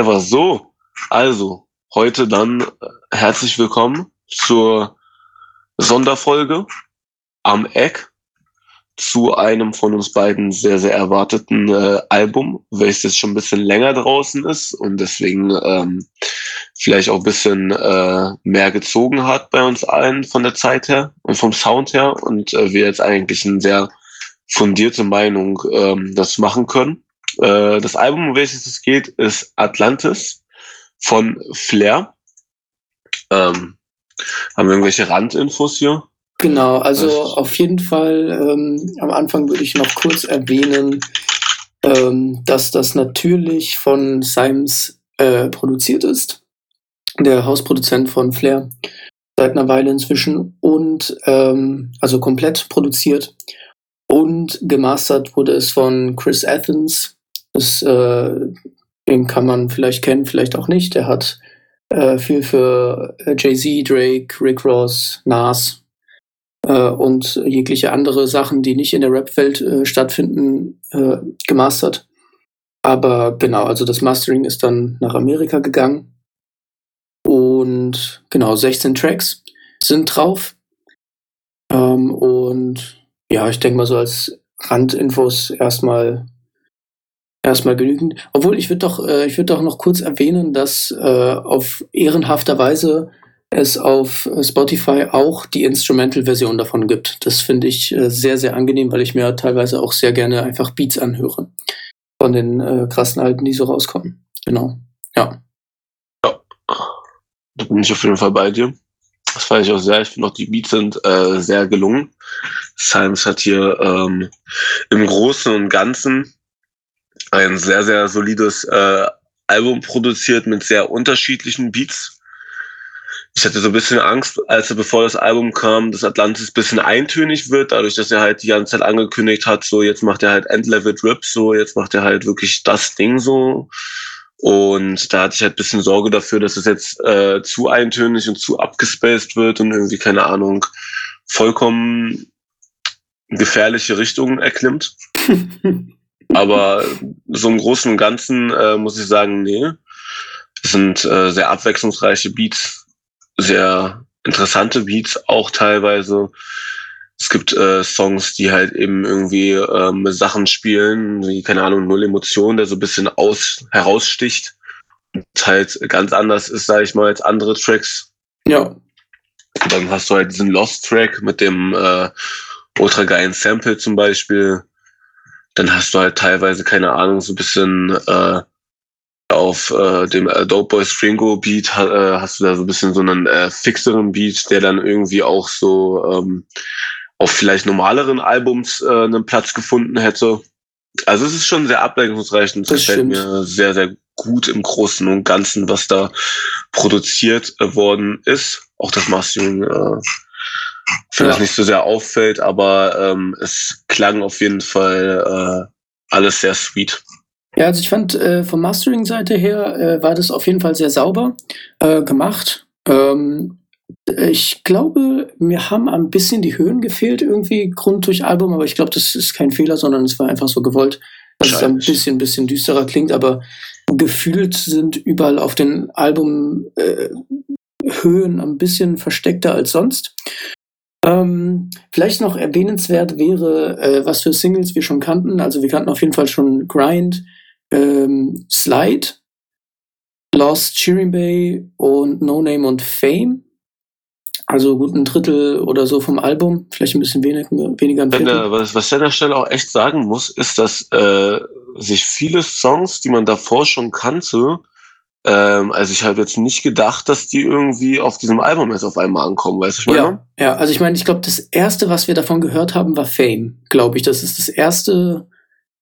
Ever. So, also, heute dann äh, herzlich willkommen zur Sonderfolge am Eck zu einem von uns beiden sehr, sehr erwarteten äh, Album, welches jetzt schon ein bisschen länger draußen ist und deswegen ähm, vielleicht auch ein bisschen äh, mehr gezogen hat bei uns allen von der Zeit her und vom Sound her und äh, wir jetzt eigentlich eine sehr fundierte Meinung ähm, das machen können. Äh, das Album, um welches es geht, ist Atlantis von Flair. Ähm, haben wir irgendwelche Randinfos hier? Genau, also Was? auf jeden Fall ähm, am Anfang würde ich noch kurz erwähnen, ähm, dass das natürlich von Symes äh, produziert ist, der Hausproduzent von Flair, seit einer Weile inzwischen und ähm, also komplett produziert und gemastert wurde es von Chris Athens, das, äh, den kann man vielleicht kennen, vielleicht auch nicht. Der hat äh, viel für äh, Jay-Z, Drake, Rick Ross, Nas äh, und jegliche andere Sachen, die nicht in der Rap-Welt äh, stattfinden, äh, gemastert. Aber genau, also das Mastering ist dann nach Amerika gegangen. Und genau, 16 Tracks sind drauf. Ähm, und ja, ich denke mal so als Randinfos erstmal erstmal genügend. Obwohl, ich würde doch, äh, ich würde doch noch kurz erwähnen, dass äh, auf ehrenhafter Weise es auf Spotify auch die Instrumental-Version davon gibt. Das finde ich äh, sehr, sehr angenehm, weil ich mir teilweise auch sehr gerne einfach Beats anhöre. Von den äh, krassen Alten, die so rauskommen. Genau. Ja. Ja. Da bin ich auf jeden Fall bei dir. Das fand ich auch sehr. Ich finde auch die Beats sind äh, sehr gelungen. Science hat hier ähm, im Großen und Ganzen ein sehr, sehr solides äh, Album produziert mit sehr unterschiedlichen Beats. Ich hatte so ein bisschen Angst, als er bevor das Album kam, dass Atlantis ein bisschen eintönig wird, dadurch, dass er halt die ganze Zeit angekündigt hat, so jetzt macht er halt Endlevel Drip, so jetzt macht er halt wirklich das Ding so. Und da hatte ich halt ein bisschen Sorge dafür, dass es jetzt äh, zu eintönig und zu abgespaced wird und irgendwie, keine Ahnung, vollkommen gefährliche Richtungen erklimmt. Aber so im Großen und Ganzen äh, muss ich sagen, nee. Es sind äh, sehr abwechslungsreiche Beats, sehr interessante Beats auch teilweise. Es gibt äh, Songs, die halt eben irgendwie ähm, Sachen spielen, wie, keine Ahnung, Null Emotion, der so ein bisschen aus, heraussticht. Und halt ganz anders ist, sage ich mal, als andere Tracks. Ja. Dann hast du halt diesen Lost-Track mit dem äh, ultra geilen Sample zum Beispiel dann hast du halt teilweise, keine Ahnung, so ein bisschen äh, auf äh, dem äh, Dope Boy Stringo Beat äh, hast du da so ein bisschen so einen äh, fixeren Beat, der dann irgendwie auch so ähm, auf vielleicht normaleren Albums äh, einen Platz gefunden hätte. Also es ist schon sehr abwechslungsreich und es gefällt mir sehr, sehr gut im Großen und Ganzen, was da produziert äh, worden ist. Auch das Mastering äh, vielleicht ja. nicht so sehr auffällt, aber ähm, es klang auf jeden Fall äh, alles sehr sweet. Ja, also ich fand äh, von Mastering-Seite her äh, war das auf jeden Fall sehr sauber äh, gemacht. Ähm, ich glaube, mir haben ein bisschen die Höhen gefehlt irgendwie Grund durch Album, aber ich glaube, das ist kein Fehler, sondern es war einfach so gewollt, dass es ein bisschen, bisschen düsterer klingt, aber gefühlt sind überall auf den Album äh, Höhen ein bisschen versteckter als sonst. Ähm, vielleicht noch erwähnenswert wäre, äh, was für Singles wir schon kannten. Also wir kannten auf jeden Fall schon Grind, ähm, Slide, Lost, Cheering Bay und No Name und Fame. Also gut ein Drittel oder so vom Album, vielleicht ein bisschen weniger, weniger ein Viertel. Was, was ich an der Stelle auch echt sagen muss, ist, dass äh, sich viele Songs, die man davor schon kannte, ähm, also ich habe jetzt nicht gedacht, dass die irgendwie auf diesem Album jetzt auf einmal ankommen, weißt du, ich meine? Ja, ja, also ich meine, ich glaube, das erste, was wir davon gehört haben, war Fame, glaube ich. Das ist das erste.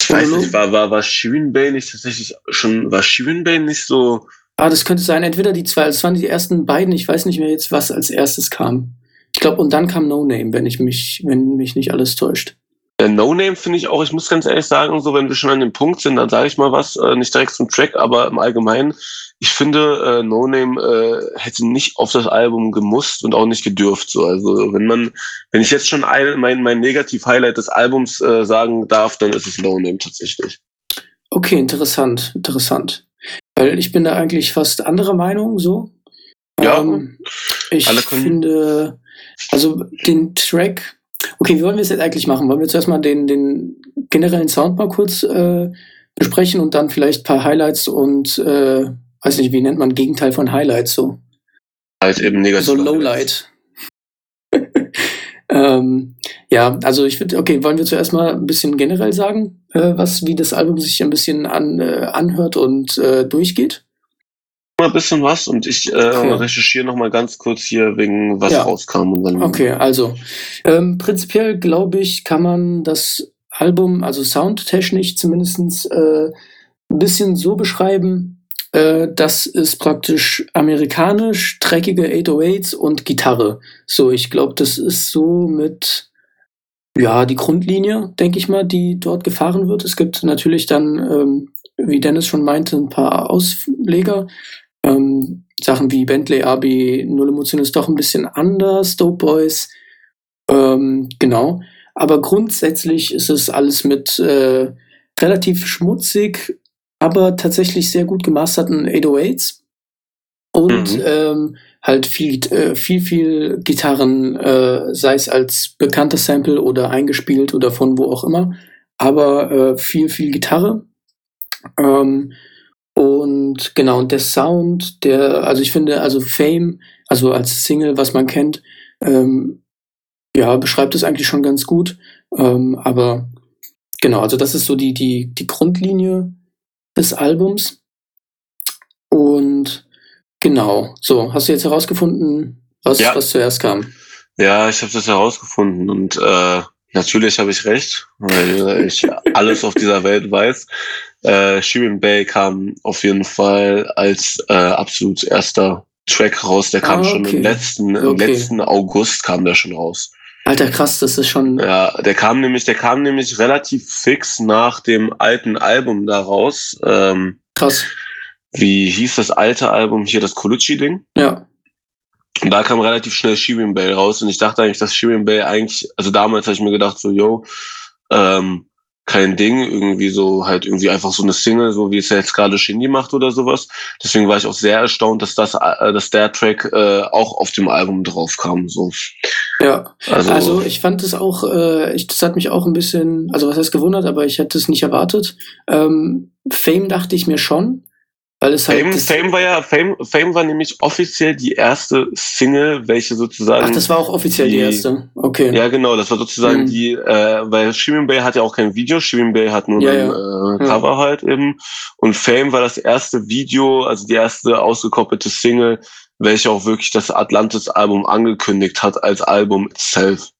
Ich weiß nicht, war, war, war Bay nicht tatsächlich schon, war Bay nicht so. Ah, das könnte sein, entweder die zwei, das waren die ersten beiden, ich weiß nicht mehr jetzt, was als erstes kam. Ich glaube, und dann kam No Name, wenn ich mich, wenn mich nicht alles täuscht. Der No Name finde ich auch, ich muss ganz ehrlich sagen, so wenn wir schon an dem Punkt sind, dann sage ich mal was, äh, nicht direkt zum Track, aber im Allgemeinen ich finde, äh, No Name äh, hätte nicht auf das Album gemusst und auch nicht gedürft. So. Also wenn man, wenn ich jetzt schon ein, mein, mein Negativ-Highlight des Albums äh, sagen darf, dann ist es No Name tatsächlich. Okay, interessant, interessant. Weil ich bin da eigentlich fast anderer Meinung so. Ja, Ähm, ich finde, also den Track, okay, wie wollen wir es jetzt eigentlich machen? Wollen wir zuerst mal den, den generellen Sound mal kurz äh, besprechen und dann vielleicht ein paar Highlights und, äh, weiß nicht, wie nennt man Gegenteil von Highlights so? halt eben negativ. So Lowlight. ähm, ja, also ich würde, okay, wollen wir zuerst mal ein bisschen generell sagen, äh, was, wie das Album sich ein bisschen an, äh, anhört und äh, durchgeht? Mal ein bisschen was und ich äh, Okay. recherchiere noch mal ganz kurz hier wegen was Ja. rauskam und dann. Okay, also ähm, prinzipiell glaube ich, kann man das Album, also soundtechnisch zumindestens äh, ein bisschen so beschreiben, äh, dass es praktisch amerikanisch, dreckige 808s und Gitarre. So, ich glaube, das ist so mit, ja, die Grundlinie, denke ich mal, die dort gefahren wird. Es gibt natürlich dann, ähm, wie Dennis schon meinte, ein paar Ausleger. Ähm, Sachen wie Bentley AB, Null Emotion ist doch ein bisschen anders, Dope Boys, ähm, genau. Aber grundsätzlich ist es alles mit äh, relativ schmutzig, aber tatsächlich sehr gut gemasterten 808s. Und Mhm. ähm, halt viel, äh, viel, viel Gitarren, äh, sei es als bekanntes Sample oder eingespielt oder von wo auch immer. Aber äh, viel, viel Gitarre. Ähm, und genau, und der Sound, der, also ich finde, also Fame, also als Single, was man kennt, ähm, ja, beschreibt es eigentlich schon ganz gut. Ähm, aber genau, also das ist so die, die, die Grundlinie des Albums. Und genau, so, hast du jetzt herausgefunden, was, Ja. was zuerst kam? Ja, ich habe das herausgefunden und äh, natürlich habe ich recht, weil ich alles auf dieser Welt weiß. Äh, Shirin Bay kam auf jeden Fall als äh, absolut erster Track raus. Der kam Ah, schon okay. im letzten, im Okay. letzten August kam der schon raus. Alter, krass, das ist schon. Ja, der kam nämlich, der kam nämlich relativ fix nach dem alten Album da raus. Ähm, Krass. wie hieß das alte Album hier, das Colucci-Ding? Ja. Und da kam relativ schnell Shirin Bay raus und ich dachte eigentlich, dass Shirin Bay eigentlich, also damals habe ich mir gedacht, so, yo, ähm, kein Ding, irgendwie so, halt irgendwie einfach so eine Single, so wie es jetzt gerade Shindy macht oder sowas. Deswegen war ich auch sehr erstaunt, dass das, äh, dass der Track äh, auch auf dem Album drauf kam. So. Ja. Also, Also ich fand es auch, äh, ich, das hat mich auch ein bisschen, also was heißt gewundert, aber ich hätte es nicht erwartet. Ähm, Fame dachte ich mir schon, halt. Fame, Fame war ja, Fame, Fame war nämlich offiziell die erste Single, welche sozusagen. ach, das war auch offiziell die, die- erste. Okay. Ja, genau, das war sozusagen Mhm. die, äh, weil Shirin Bay hat ja auch kein Video, Shirin Bay hat nur Ja, ein ja. äh, Cover halt eben. Und Fame war das erste Video, also die erste ausgekoppelte Single, welche auch wirklich das Atlantis-Album angekündigt hat als Album itself.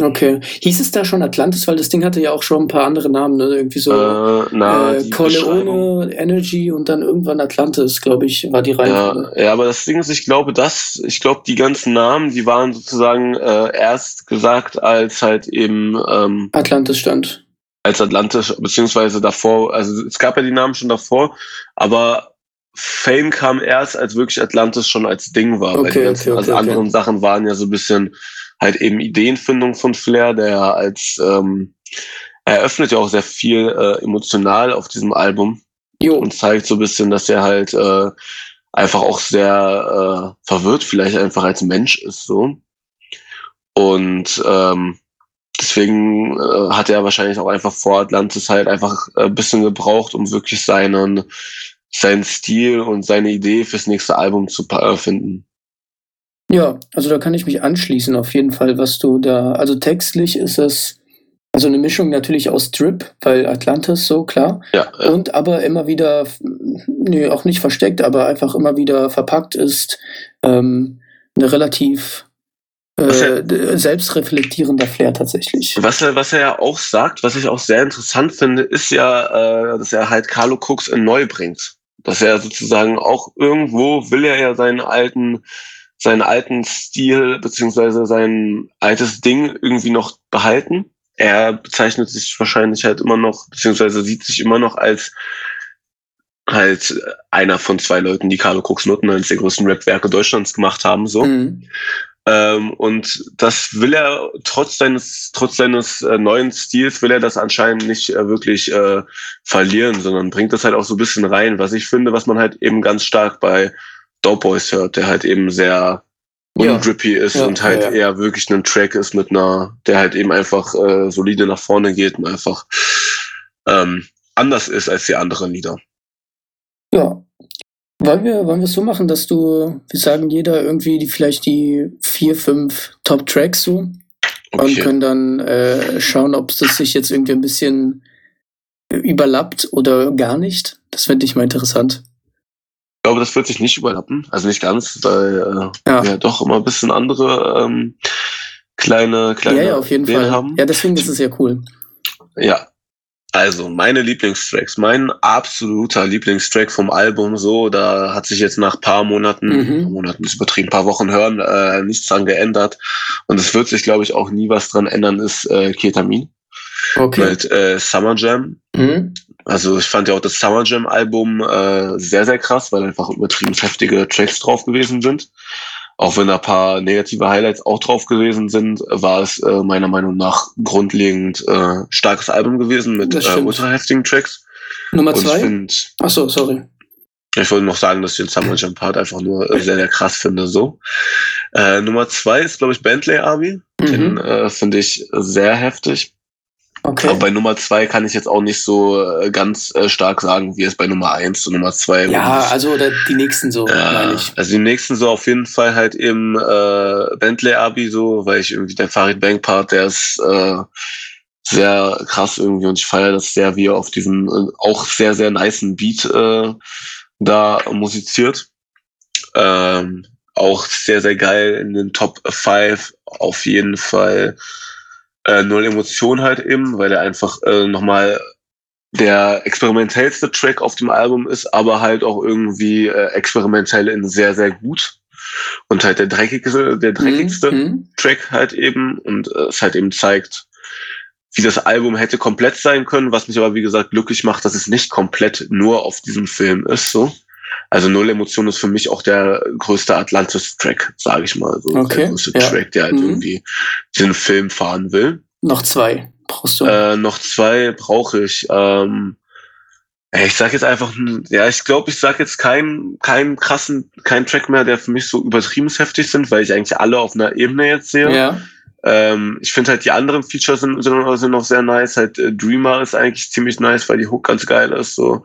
Okay. Hieß es da schon Atlantis, weil das Ding hatte ja auch schon ein paar andere Namen, ne? Irgendwie so äh, na, äh. Corleone, Energy und dann irgendwann Atlantis, glaube ich, war die Reihenfolge. Ja, ja, aber das Ding ist, ich glaube, das, ich glaube, die ganzen Namen, die waren sozusagen äh, erst gesagt als halt eben ähm, Atlantis stand. als Atlantis, beziehungsweise davor, also es gab ja die Namen schon davor, aber Fame kam erst, als wirklich Atlantis schon als Ding war. weil Okay, die ganzen, okay, also okay, anderen okay. Sachen waren ja so ein bisschen halt eben Ideenfindung von Flair, der ja als ähm, er eröffnet ja auch sehr viel äh, emotional auf diesem Album Jo. und zeigt so ein bisschen, dass er halt äh, einfach auch sehr äh, verwirrt vielleicht einfach als Mensch ist so. Und ähm, deswegen äh, hat er wahrscheinlich auch einfach vor Atlantis halt einfach äh, ein bisschen gebraucht, um wirklich seinen seinen Stil und seine Idee fürs nächste Album zu äh, finden. Ja, also da kann ich mich anschließen auf jeden Fall, was du da, also textlich ist es also eine Mischung natürlich aus Drip, weil Atlantis so klar Ja, und aber immer wieder, nee, auch nicht versteckt, aber einfach immer wieder verpackt ist ähm, eine relativ äh, selbstreflektierender Flair tatsächlich. was er was er ja auch sagt, was ich auch sehr interessant finde, ist ja, äh, dass er halt Carlo Cooks in neu bringt. Dass er sozusagen auch irgendwo will er ja seinen alten seinen alten Stil beziehungsweise sein altes Ding irgendwie noch behalten. Er bezeichnet sich wahrscheinlich halt immer noch, beziehungsweise sieht sich immer noch als halt einer von zwei Leuten, die Carlo Cooks Noten eines der größten Rap-Werke Deutschlands gemacht haben, so. Mhm. Ähm, und das will er trotz seines, trotz seines äh, neuen Stils will er das anscheinend nicht äh, wirklich äh, verlieren, sondern bringt das halt auch so ein bisschen rein, was ich finde, was man halt eben ganz stark bei Dope Boys hört, der halt eben sehr undrippy ja. ist ja, und halt ja, eher wirklich ein Track ist mit einer, der halt eben einfach äh, solide nach vorne geht und einfach ähm, anders ist als die anderen Lieder. Ja. Wollen wir, wollen wir es so machen, dass du, wir sagen jeder irgendwie die, vielleicht die vier, fünf Top-Tracks so okay. und können dann äh, schauen, ob es sich jetzt irgendwie ein bisschen überlappt oder gar nicht. Das fände ich mal interessant. Ich glaube, das wird sich nicht überlappen. Also nicht ganz, weil äh, ja. wir doch immer ein bisschen andere ähm, kleine, kleine ja, ja, auf jeden Fall. haben. Ja, deswegen ist es ja cool. Ja, also, meine Lieblingstracks. Mein absoluter Lieblingstrack vom Album, so, da hat sich jetzt nach paar Monaten, mhm. Monaten ist übertrieben, paar Wochen hören, äh, nichts dran geändert. Und es wird sich, glaube ich, auch nie was dran ändern, ist äh, Ketamin. Okay. Mit äh, Summer Jam. Mhm. Also ich fand ja auch das Summer Jam Album äh, sehr, sehr krass, weil einfach übertrieben heftige Tracks drauf gewesen sind. Auch wenn da ein paar negative Highlights auch drauf gewesen sind, war es äh, meiner Meinung nach grundlegend äh, starkes Album gewesen mit äh, ultra heftigen Tracks. Nummer Und zwei? Find, Achso, sorry. Ich wollte noch sagen, dass ich den Summer Jam Part einfach nur äh, sehr, sehr krass finde. So. Äh, Nummer zwei ist, glaube ich, Bentley Army. Mhm. Den äh, finde ich sehr heftig. Okay. Aber bei Nummer zwei kann ich jetzt auch nicht so äh, ganz äh, stark sagen, wie es bei Nummer eins zu Nummer zwei Ja, ist. also oder die nächsten so, ja, meine ich. Also die nächsten so auf jeden Fall halt eben äh, Bentley Abi so, weil ich irgendwie der Farid Bank Part, der ist äh, sehr krass irgendwie und ich feiere das sehr, wie er auf diesem äh, auch sehr, sehr niceen Beat äh, da musiziert. Ähm, auch sehr, sehr geil in den Top 5 auf jeden Fall äh, null Emotion halt eben, weil er einfach äh, nochmal der experimentellste Track auf dem Album ist, aber halt auch irgendwie äh, experimentell in sehr, sehr gut. Und halt der dreckigste, der dreckigste mhm. Track halt eben. Und äh, es halt eben zeigt, wie das Album hätte komplett sein können, was mich aber, wie gesagt, glücklich macht, dass es nicht komplett nur auf diesem Film ist, so. Also Null Emotion ist für mich auch der größte Atlantis-Track, sage ich mal. So okay. Der größte ja. Track, der halt mhm. irgendwie diesen Film fahren will. Noch zwei brauchst du. Äh, noch zwei brauche ich. Ähm, ich sag jetzt einfach, ja, ich glaube, ich sag jetzt keinen keinen krassen, keinen Track mehr, der für mich so übertrieben heftig sind, weil ich eigentlich alle auf einer Ebene jetzt sehe. Ja. Ähm, ich finde halt die anderen Features sind, sind, sind noch sehr nice. Halt äh, Dreamer ist eigentlich ziemlich nice, weil die Hook ganz geil ist. So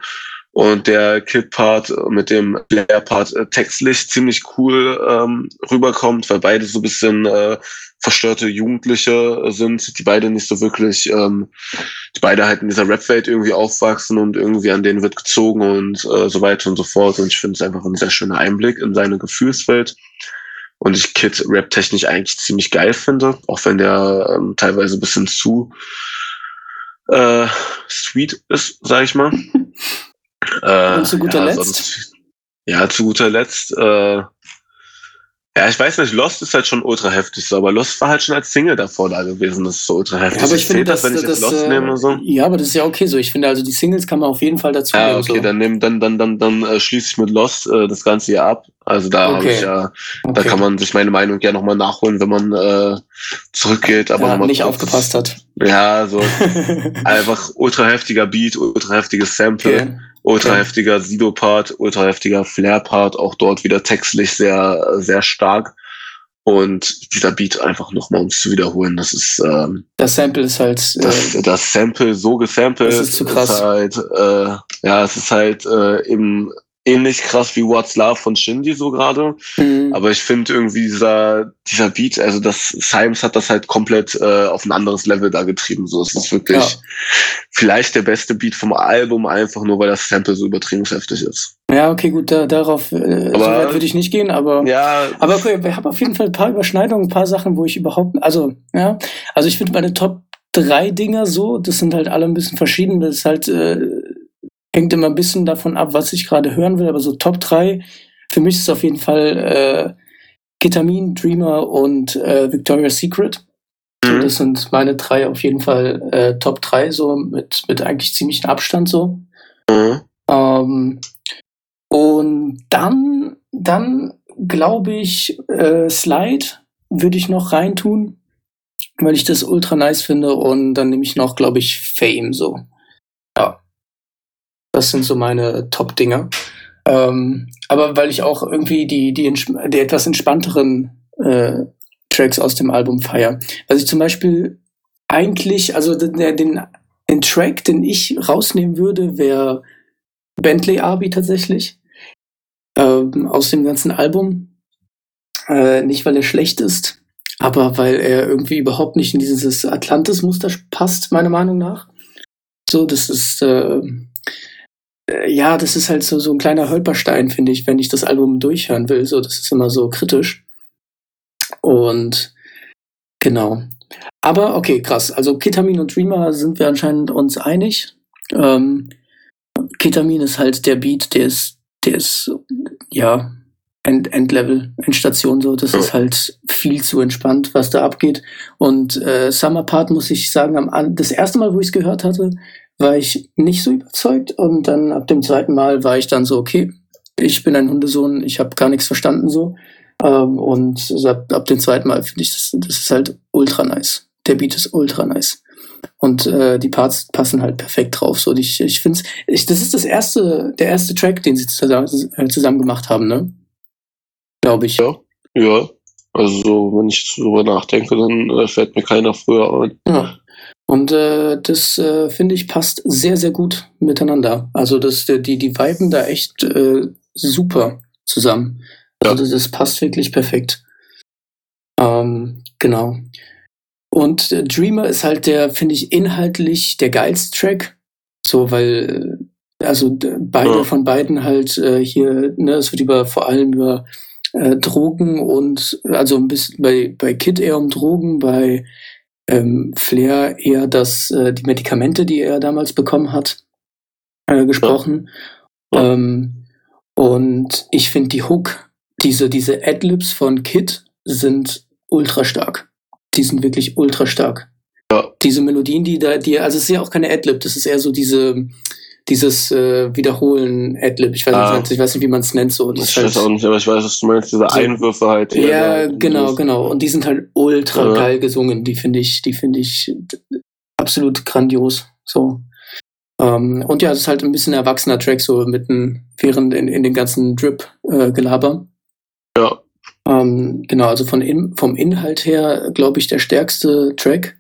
und der Kid-Part mit dem Blair-Part äh, textlich ziemlich cool ähm, rüberkommt, weil beide so ein bisschen äh, verstörte Jugendliche sind, die beide nicht so wirklich, ähm, die beide halt in dieser Rap-Welt irgendwie aufwachsen und irgendwie an denen wird gezogen und äh, so weiter und so fort. Und ich finde es einfach ein sehr schöner Einblick in seine Gefühlswelt. Und ich Kid rap-technisch eigentlich ziemlich geil finde, auch wenn der ähm, teilweise ein bisschen zu äh, sweet ist, sag ich mal. Äh, Und zu guter ja, Letzt? Sonst, ja, zu guter Letzt, äh, ja, ich weiß nicht, Lost ist halt schon ultra heftig, so, aber Lost war halt schon als Single davor da gewesen, das ist so ultra heftig. Ja, aber ich finde, das, wenn ich das, Lost äh, nehme so. Ja, aber das ist ja okay so. Ich finde also die Singles kann man auf jeden Fall dazu Ja, okay, so. dann nehm, dann dann dann dann äh, schließe ich mit Lost äh, das ganze hier ab. Also da okay. habe ich ja, okay. da kann man sich meine Meinung ja nochmal nachholen, wenn man äh, zurückgeht, aber ja, nicht kurz, aufgepasst hat. Ja, so einfach ultra heftiger Beat, ultra heftiges Sample. Okay ultra heftiger Sido-Part, ultra heftiger Flair-Part, auch dort wieder textlich sehr, sehr stark. Und dieser Beat einfach nochmal, um es zu wiederholen, das ist. Ähm, das Sample ist halt. Äh, das, das Sample so gesampelt. Das ist zu krass. Ist halt, äh, ja, es ist halt äh, eben ähnlich krass wie What's Love von Shindy so gerade. Mhm. Aber ich finde irgendwie dieser, dieser Beat, also das Symes hat das halt komplett äh, auf ein anderes Level da getrieben. So, es ist wirklich ja. vielleicht der beste Beat vom Album, einfach nur weil das Sample so übertrieben heftig ist. Ja, okay, gut, da, darauf äh, aber, so weit würde ich nicht gehen, aber ja, aber okay, wir haben auf jeden Fall ein paar Überschneidungen, ein paar Sachen, wo ich überhaupt, also ja, also ich finde meine Top drei Dinger so, das sind halt alle ein bisschen verschieden. Das ist halt äh, hängt immer ein bisschen davon ab, was ich gerade hören will, aber so Top 3, für mich ist auf jeden Fall äh, Ketamin, Dreamer und äh, Victoria's Secret. Mhm. Das sind meine drei auf jeden Fall äh, Top 3, so mit, mit eigentlich ziemlichem Abstand so. Mhm. Ähm, und dann, dann glaube ich, äh, Slide würde ich noch reintun, weil ich das ultra nice finde. Und dann nehme ich noch, glaube ich, Fame so. Ja. Das sind so meine Top-Dinger. Ähm, aber weil ich auch irgendwie die, die, die etwas entspannteren äh, Tracks aus dem Album feiere. Was ich zum Beispiel eigentlich, also den, den, den Track, den ich rausnehmen würde, wäre Bentley Arby tatsächlich. Ähm, aus dem ganzen Album. Äh, nicht, weil er schlecht ist, aber weil er irgendwie überhaupt nicht in dieses Atlantis-Muster passt, meiner Meinung nach. So, das ist, äh, ja, das ist halt so, so ein kleiner Holperstein, finde ich, wenn ich das Album durchhören will. So, das ist immer so kritisch. Und genau. Aber okay, krass. Also Ketamin und Dreamer sind wir anscheinend uns einig. Ähm, Ketamin ist halt der Beat, der ist, der ist, ja, End, Endlevel, Endstation so. Das ist halt viel zu entspannt, was da abgeht. Und äh, Summer Part muss ich sagen, am, das erste Mal, wo ich es gehört hatte, war ich nicht so überzeugt. Und dann ab dem zweiten Mal war ich dann so, okay, ich bin ein Hundesohn, ich habe gar nichts verstanden so. Ähm, und ab, ab dem zweiten Mal finde ich, das, das ist halt ultra nice. Der Beat ist ultra nice. Und äh, die Parts passen halt perfekt drauf. So, ich, ich finde ich, das ist das erste, der erste Track, den sie zusammen, äh, zusammen gemacht haben, ne? Glaube ich. Ja, ja. Also, wenn ich darüber nachdenke, dann äh, fällt mir keiner früher ein. Ja. Und äh, das äh, finde ich passt sehr, sehr gut miteinander. Also das, die, die Viben da echt äh, super zusammen. Also ja. das, das, passt wirklich perfekt. Ähm, genau. Und äh, Dreamer ist halt der, finde ich, inhaltlich der geilste Track. So, weil, äh, also beide ja. von beiden halt äh, hier, ne, es wird über vor allem über äh, Drogen und also ein bisschen bei, bei Kid eher um Drogen, bei ähm, Flair eher das, äh, die Medikamente, die er damals bekommen hat, äh, gesprochen. Ja. Ähm, und ich finde die Hook, diese, diese Adlibs von Kid sind ultra stark. Die sind wirklich ultra stark. Ja. Diese Melodien, die da, die, also es ist ja auch keine Adlib, das ist eher so diese, dieses äh, Wiederholen Adlib. Ich weiß, ah. nicht, ich weiß nicht, wie man es nennt. So. Das ich halt, weiß auch nicht, aber ich weiß, was du meinst, diese so, Einwürfe halt. Ja, genau, genau. Und die sind halt ultra ja. geil gesungen. Die finde ich, die finde ich absolut grandios. So. Ähm, und ja, es ist halt ein bisschen erwachsener Track, so mitten während in, in den ganzen Drip-Gelaber. Äh, ja. Ähm, genau, also von in, vom Inhalt her, glaube ich, der stärkste Track.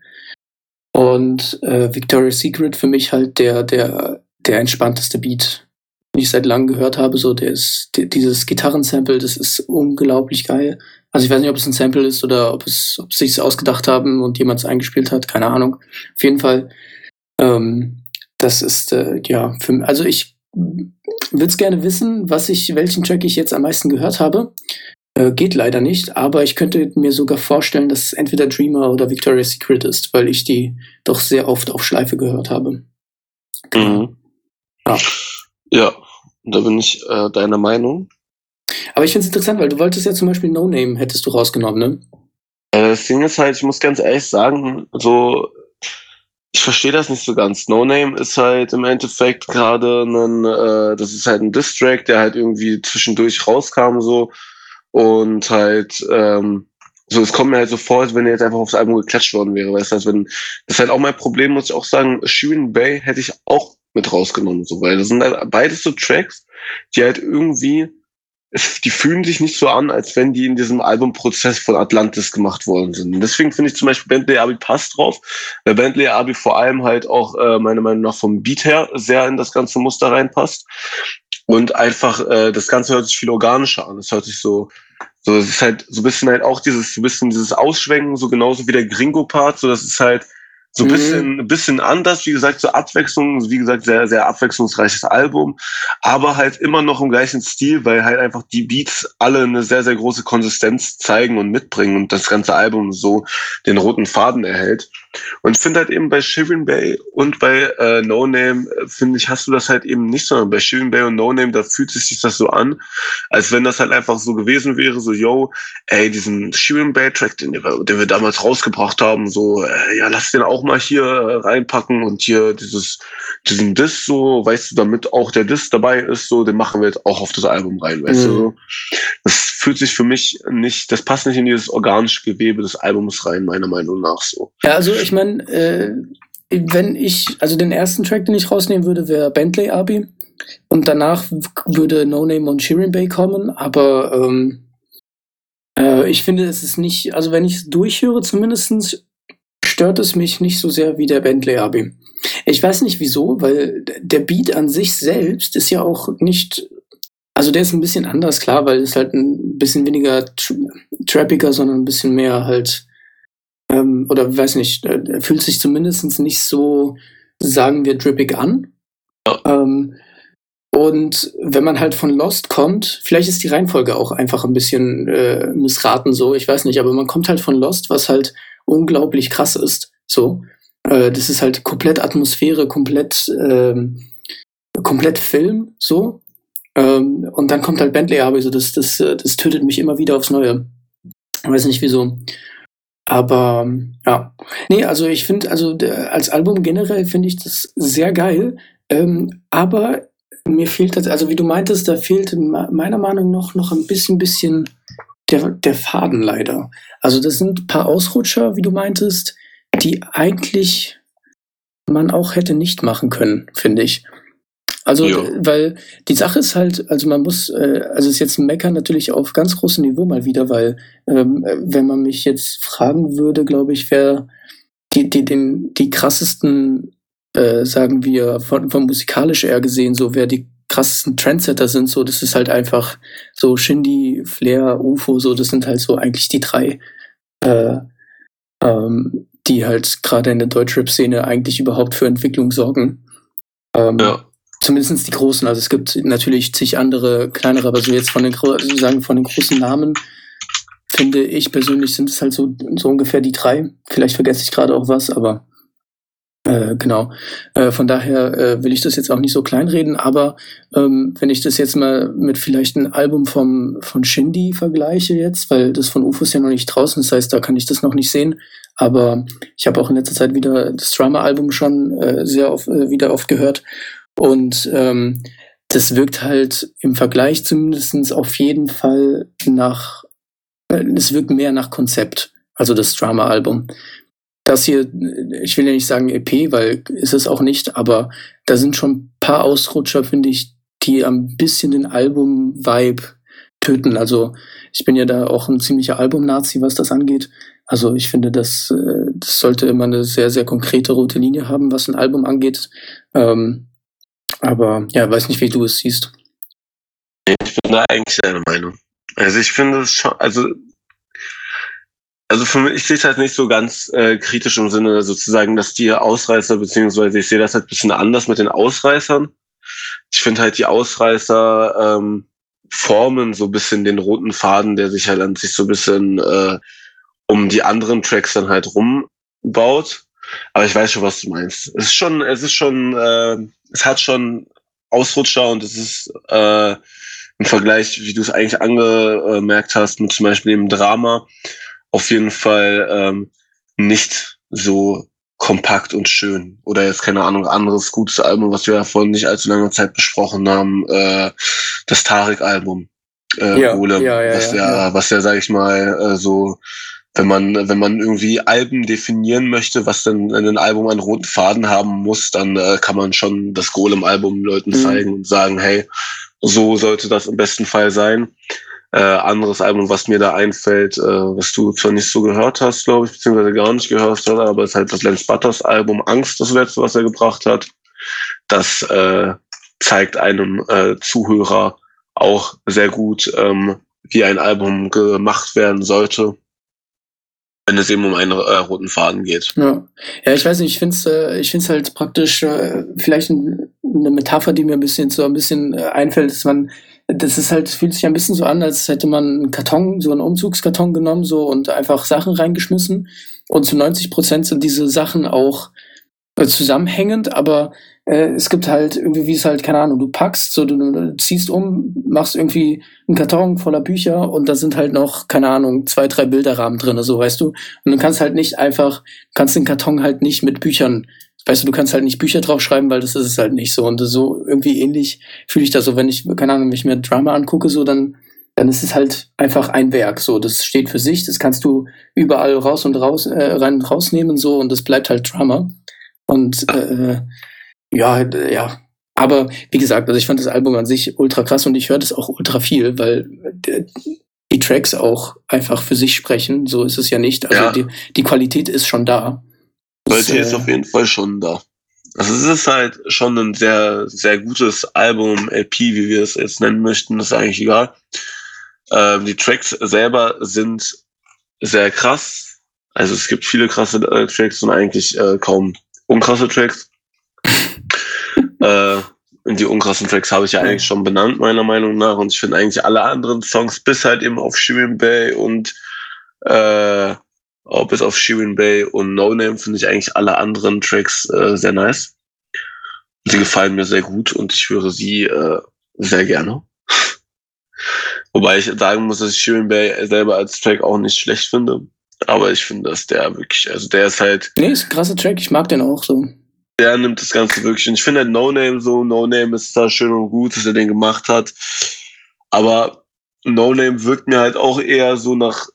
Und äh, Victoria's Secret für mich halt der, der der entspannteste Beat, den ich seit langem gehört habe. So, der ist, der, dieses Gitarrensample, das ist unglaublich geil. Also ich weiß nicht, ob es ein Sample ist oder ob es, ob sie es ausgedacht haben und jemand es eingespielt hat, keine Ahnung. Auf jeden Fall, ähm, das ist äh, ja für also ich würde es gerne wissen, was ich, welchen Track ich jetzt am meisten gehört habe. Äh, geht leider nicht, aber ich könnte mir sogar vorstellen, dass es entweder Dreamer oder Victoria's Secret ist, weil ich die doch sehr oft auf Schleife gehört habe. Mhm. Ja. Ja, da bin ich äh, deiner Meinung. Aber ich finde es interessant, weil du wolltest ja zum Beispiel No Name, hättest du rausgenommen, ne? Äh, das Ding ist halt, ich muss ganz ehrlich sagen, so, ich verstehe das nicht so ganz. No Name ist halt im Endeffekt gerade ein, äh, das ist halt ein Distrack, der halt irgendwie zwischendurch rauskam, so, und halt, ähm, so, es kommt mir halt so vor, als wenn er jetzt einfach aufs Album geklatscht worden wäre, weißt du, als wenn, das ist halt auch mein Problem, muss ich auch sagen, Shirin Bay hätte ich auch mit rausgenommen, so, weil das sind halt beides so Tracks, die halt irgendwie, die fühlen sich nicht so an, als wenn die in diesem Albumprozess von Atlantis gemacht worden sind. Und deswegen finde ich zum Beispiel Bentley Abi passt drauf, weil Bentley Abi vor allem halt auch, äh, meiner Meinung nach vom Beat her sehr in das ganze Muster reinpasst. Und einfach, äh, das Ganze hört sich viel organischer an. Es hört sich so, so, es ist halt so ein bisschen halt auch dieses, so ein bisschen dieses Ausschwenken, so genauso wie der Gringo-Part, so das ist halt, so ein mhm. bisschen, mhm. bisschen anders, wie gesagt, zur Abwechslung, wie gesagt, sehr, sehr abwechslungsreiches Album, aber halt immer noch im gleichen Stil, weil halt einfach die Beats alle eine sehr, sehr große Konsistenz zeigen und mitbringen und das ganze Album so den roten Faden erhält. Und ich finde halt eben bei Shirin Bay und bei äh, No Name, äh, finde ich, hast du das halt eben nicht, sondern bei Shirin Bay und No Name, da fühlt sich das so an, als wenn das halt einfach so gewesen wäre, so, yo, ey, diesen Shirin Bay Track, den, den wir damals rausgebracht haben, so, äh, ja, lass den auch mal hier äh, reinpacken und hier dieses, diesen Diss so, weißt du, damit auch der Diss dabei ist, so, den machen wir jetzt auch auf das Album rein, weißt mhm. du, so. Das fühlt sich für mich nicht, das passt nicht in dieses organische Gewebe des Albums rein, meiner Meinung nach so. Ja, also ich meine, äh, wenn ich, also den ersten Track, den ich rausnehmen würde, wäre Bentley Abi. Und danach würde No Name und Shirin Bay kommen, aber ähm, äh, ich finde, es ist nicht, also wenn ich es durchhöre, zumindest stört es mich nicht so sehr wie der Bentley Abi. Ich weiß nicht wieso, weil der Beat an sich selbst ist ja auch nicht, also der ist ein bisschen anders, klar, weil es halt ein bisschen weniger tra trappiger, sondern ein bisschen mehr halt, ähm, oder weiß nicht, er fühlt sich zumindest nicht so, sagen wir, drippig an. Ja. Ähm, und wenn man halt von Lost kommt, vielleicht ist die Reihenfolge auch einfach ein bisschen äh, missraten so, ich weiß nicht, aber man kommt halt von Lost, was halt unglaublich krass ist. So, äh, das ist halt komplett Atmosphäre, komplett ähm, komplett Film, so. Ähm, und dann kommt halt Bentley aber so das, das, das tötet mich immer wieder aufs Neue. Ich weiß nicht wieso. Aber ja. Nee, also ich finde, also als Album generell finde ich das sehr geil. Ähm, aber mir fehlt das, also wie du meintest, da fehlt meiner Meinung nach noch ein bisschen, bisschen der, der Faden leider. Also das sind ein paar Ausrutscher, wie du meintest, die eigentlich man auch hätte nicht machen können, finde ich. Also, ja. weil die Sache ist halt, also man muss, äh, also ist jetzt ein Meckern natürlich auf ganz großem Niveau mal wieder, weil ähm, wenn man mich jetzt fragen würde, glaube ich, wer die, die, den, die krassesten äh, sagen wir, von, von musikalisch eher gesehen, so wer die krassesten Trendsetter sind, so das ist halt einfach so Shindy, Flair, UFO, so das sind halt so eigentlich die drei, äh, ähm, die halt gerade in der Deutschrap-Szene eigentlich überhaupt für Entwicklung sorgen. Ähm, ja. Zumindest die großen. Also es gibt natürlich zig andere kleinere, aber so jetzt von den sagen von den großen Namen finde ich persönlich sind es halt so, so ungefähr die drei. Vielleicht vergesse ich gerade auch was, aber äh, genau. Äh, von daher äh, will ich das jetzt auch nicht so kleinreden, aber ähm, wenn ich das jetzt mal mit vielleicht einem Album vom, von Shindy vergleiche jetzt, weil das von UFO ist ja noch nicht draußen, das heißt, da kann ich das noch nicht sehen. Aber ich habe auch in letzter Zeit wieder das Drama-Album schon äh, sehr oft, äh, wieder oft gehört. Und ähm, das wirkt halt im Vergleich zumindest auf jeden Fall nach, es wirkt mehr nach Konzept, also das Drama-Album das hier, ich will ja nicht sagen EP, weil ist es auch nicht, aber da sind schon ein paar Ausrutscher, finde ich, die ein bisschen den Album-Vibe töten. Also ich bin ja da auch ein ziemlicher Album-Nazi, was das angeht. Also ich finde, das, äh, das sollte immer eine sehr, sehr konkrete rote Linie haben, was ein Album angeht. Ähm, aber ja, weiß nicht, wie du es siehst. Ich bin da eigentlich deiner Meinung. Also ich finde es schon, also also für mich, ich sehe es halt nicht so ganz äh, kritisch im Sinne sozusagen, dass die Ausreißer, beziehungsweise ich sehe das halt bisschen anders mit den Ausreißern. Ich finde halt die Ausreißer ähm, formen so bisschen den roten Faden, der sich halt an sich so bisschen äh, um die anderen Tracks dann halt rumbaut. Aber ich weiß schon, was du meinst. Es ist schon, es ist schon, äh, es hat schon Ausrutscher und es ist äh, im Vergleich, wie du es eigentlich angemerkt hast, mit zum Beispiel dem Drama, auf jeden Fall ähm, nicht so kompakt und schön. Oder jetzt keine Ahnung, anderes gutes Album, was wir ja vor nicht allzu langer Zeit besprochen haben, äh, das Tarek-Album. Äh, ja, Golem, ja, ja, was ja, ja, was ja, sag ich mal, äh, so, wenn man, wenn man irgendwie Alben definieren möchte, was dann in ein Album einen roten Faden haben muss, dann äh, kann man schon das Golem-Album Leuten mhm. zeigen und sagen, hey, so sollte das im besten Fall sein. Äh, anderes Album, was mir da einfällt, äh, was du zwar nicht so gehört hast, glaube ich, beziehungsweise gar nicht gehört hast, aber es ist halt das Lance Butters Album Angst, das letzte, was er gebracht hat. Das äh, zeigt einem äh, Zuhörer auch sehr gut, ähm, wie ein Album gemacht werden sollte wenn es eben um einen äh, roten Faden geht. Ja, ja ich weiß nicht, ich finde es äh, ich find's halt praktisch, äh, vielleicht ein, eine Metapher, die mir ein bisschen so ein bisschen äh, einfällt, dass man das ist halt, fühlt sich ein bisschen so an, als hätte man einen Karton, so einen Umzugskarton genommen, so und einfach Sachen reingeschmissen. Und zu 90 Prozent sind diese Sachen auch äh, zusammenhängend, aber äh, es gibt halt irgendwie, wie es halt, keine Ahnung, du packst, so du, du, ziehst um, machst irgendwie einen Karton voller Bücher und da sind halt noch, keine Ahnung, zwei, drei Bilderrahmen drin, so weißt du. Und du kannst halt nicht einfach, kannst den Karton halt nicht mit Büchern weißt du, du kannst halt nicht Bücher draufschreiben, weil das ist es halt nicht so. Und so irgendwie ähnlich fühle ich das so, wenn ich, keine Ahnung, wenn ich mir Drama angucke, so dann dann ist es halt einfach ein Werk. So, das steht für sich, das kannst du überall raus und raus, äh, rein und rausnehmen, so, und das bleibt halt Drummer. Und äh, ja, ja. Aber wie gesagt, also ich fand das Album an sich ultra krass und ich höre das auch ultra viel, weil die Tracks auch einfach für sich sprechen. So ist es ja nicht. Also Ja. die, die Qualität ist schon da. Qualität ist äh, auf jeden Fall schon da. Also es ist halt schon ein sehr, sehr gutes Album, LP, wie wir es jetzt nennen möchten, das ist eigentlich egal. Ähm, die Tracks selber sind sehr krass. Also es gibt viele krasse äh, Tracks und eigentlich äh, kaum unkrasse Tracks. Äh, und die unkrassen Tracks habe ich ja eigentlich schon benannt, meiner Meinung nach. Und ich finde eigentlich alle anderen Songs, bis halt eben auf Shirin Bay und äh, auch bis auf Shirin Bay und No Name finde ich eigentlich alle anderen Tracks äh, sehr nice. Sie gefallen mir sehr gut und ich höre sie äh, sehr gerne. Wobei ich sagen muss, dass ich Shirin Bay selber als Track auch nicht schlecht finde. Aber ich finde, dass der wirklich, also der ist halt, Nee, ist ein krasser Track, ich mag den auch so. Der nimmt das Ganze wirklich. Und ich finde halt No Name so, No Name ist da schön und gut, dass er den gemacht hat. Aber No Name wirkt mir halt auch eher so nach,